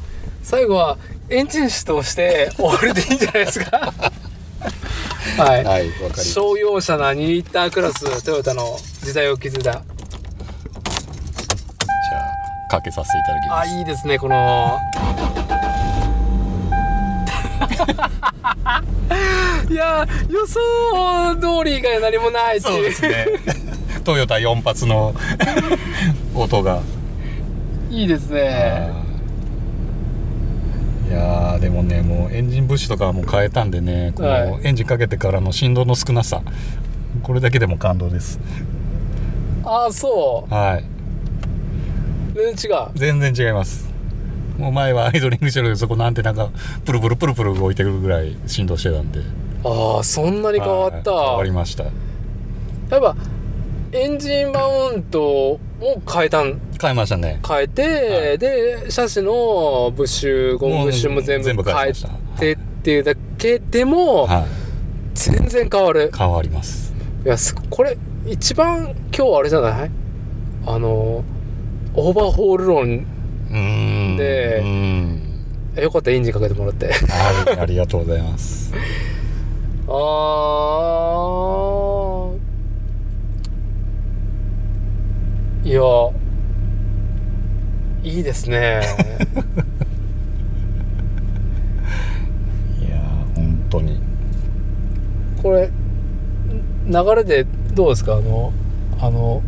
最後はエンジン室として終わりでいいんじゃないですか。はい、
はいわか
商用車な2リッタークラストヨタの時代を築いた。
じゃあかけさせていただきま
あ
す
いいですねこの。いや予想通り以外何もないっていう。
そうですねトヨタ4発の 音が。
いいですね。
い。やーでもねもうエンジンブッシュとかはもう変えたんでねこ
は
のエンジンかけてからの振動の少なさこれだけでも感動です。
ああそ
はい。
う全然違う。
全然違います。もう前はアイドリングしてるそこのアンテナがプルプルプルプル動いてるぐらい振動してたんで。
ああそんなに変わった、
はい。変わりました。
やっぱエンジンマウントも変えたん。
変えましたね。
変えて、でシャシのブッシュゴムブッシュも全部
変え
変え
ました。
てっていうだけでも、
はい。
全然変わる。
変わります。
いやすこれ一番今日あれじゃない？あのオーバーホール論。で
うーん
よかったエンジンかけてもらって。
はいありがとうございます。
あーいやいいですね。
いやー本当に。
これ流れでどうですか？あのあの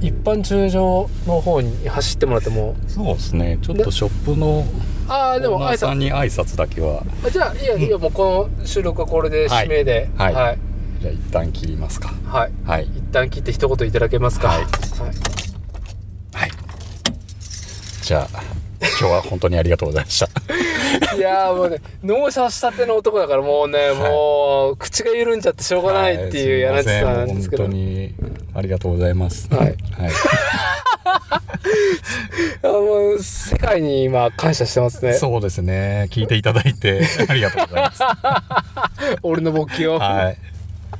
一般駐車の方に走ってもらっても。
そうですね。ちょっとショップの
ああでも挨
オーナーさん
拶
に挨拶だけは。
あじゃあいやいや もうこの収録はこれで指名で。
はい。
はい、
じゃあ一旦切りますか。
はい。
はい。
一旦切って一言いただけますか。
はい。
はい
じゃあ今日は本当にありがとうございました。
いやーもうね納車したての男だからもうね、もう口が緩んじゃってしょうがないっていう柳地さんなんですけど、
本当にありがとうございます。
はい。
はい。
あもう世界に今感謝してますね。
そうですね。聞いていただいてありがとうございます。
俺の勃起を。
はい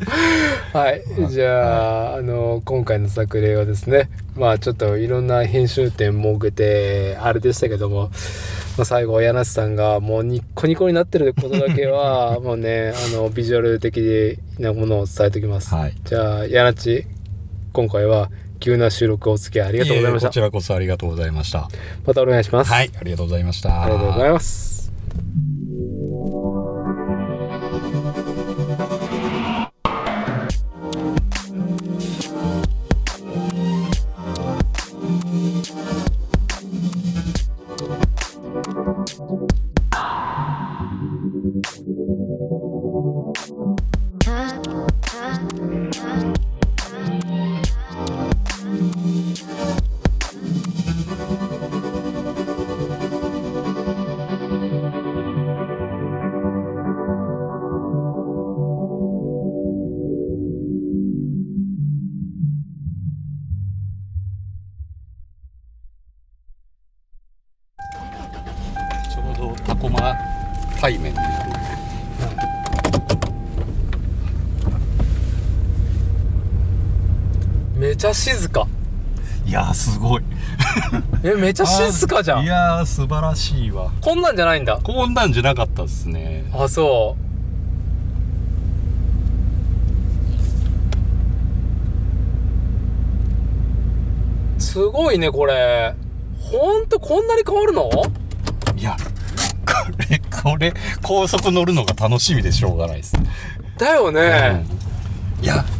はい、じゃあ、あの今回の作例はですねまあちょっといろんな編集点設けてあれでしたけども、まあ、最後柳瀬さんがもうニッコニコになってることだけは もうねあのビジュアル的なものを伝えておきます、
はい。
じゃあ柳地今回は急な収録お付き合いありがとうございました。
えこちらこそありがとうございました。
またお願いします。
はいありがとうございました。
ありがとうございますめちゃ静かじゃん。
いやー素晴らしいわ。
こんなんじゃないんだ。
こんなんじゃなかったですね。
あそすごいねこれ。ほんとこんなに変わるの？
いやこれこれ高速乗るのが楽しみでしょうがないです、
だよね、
いやびっくり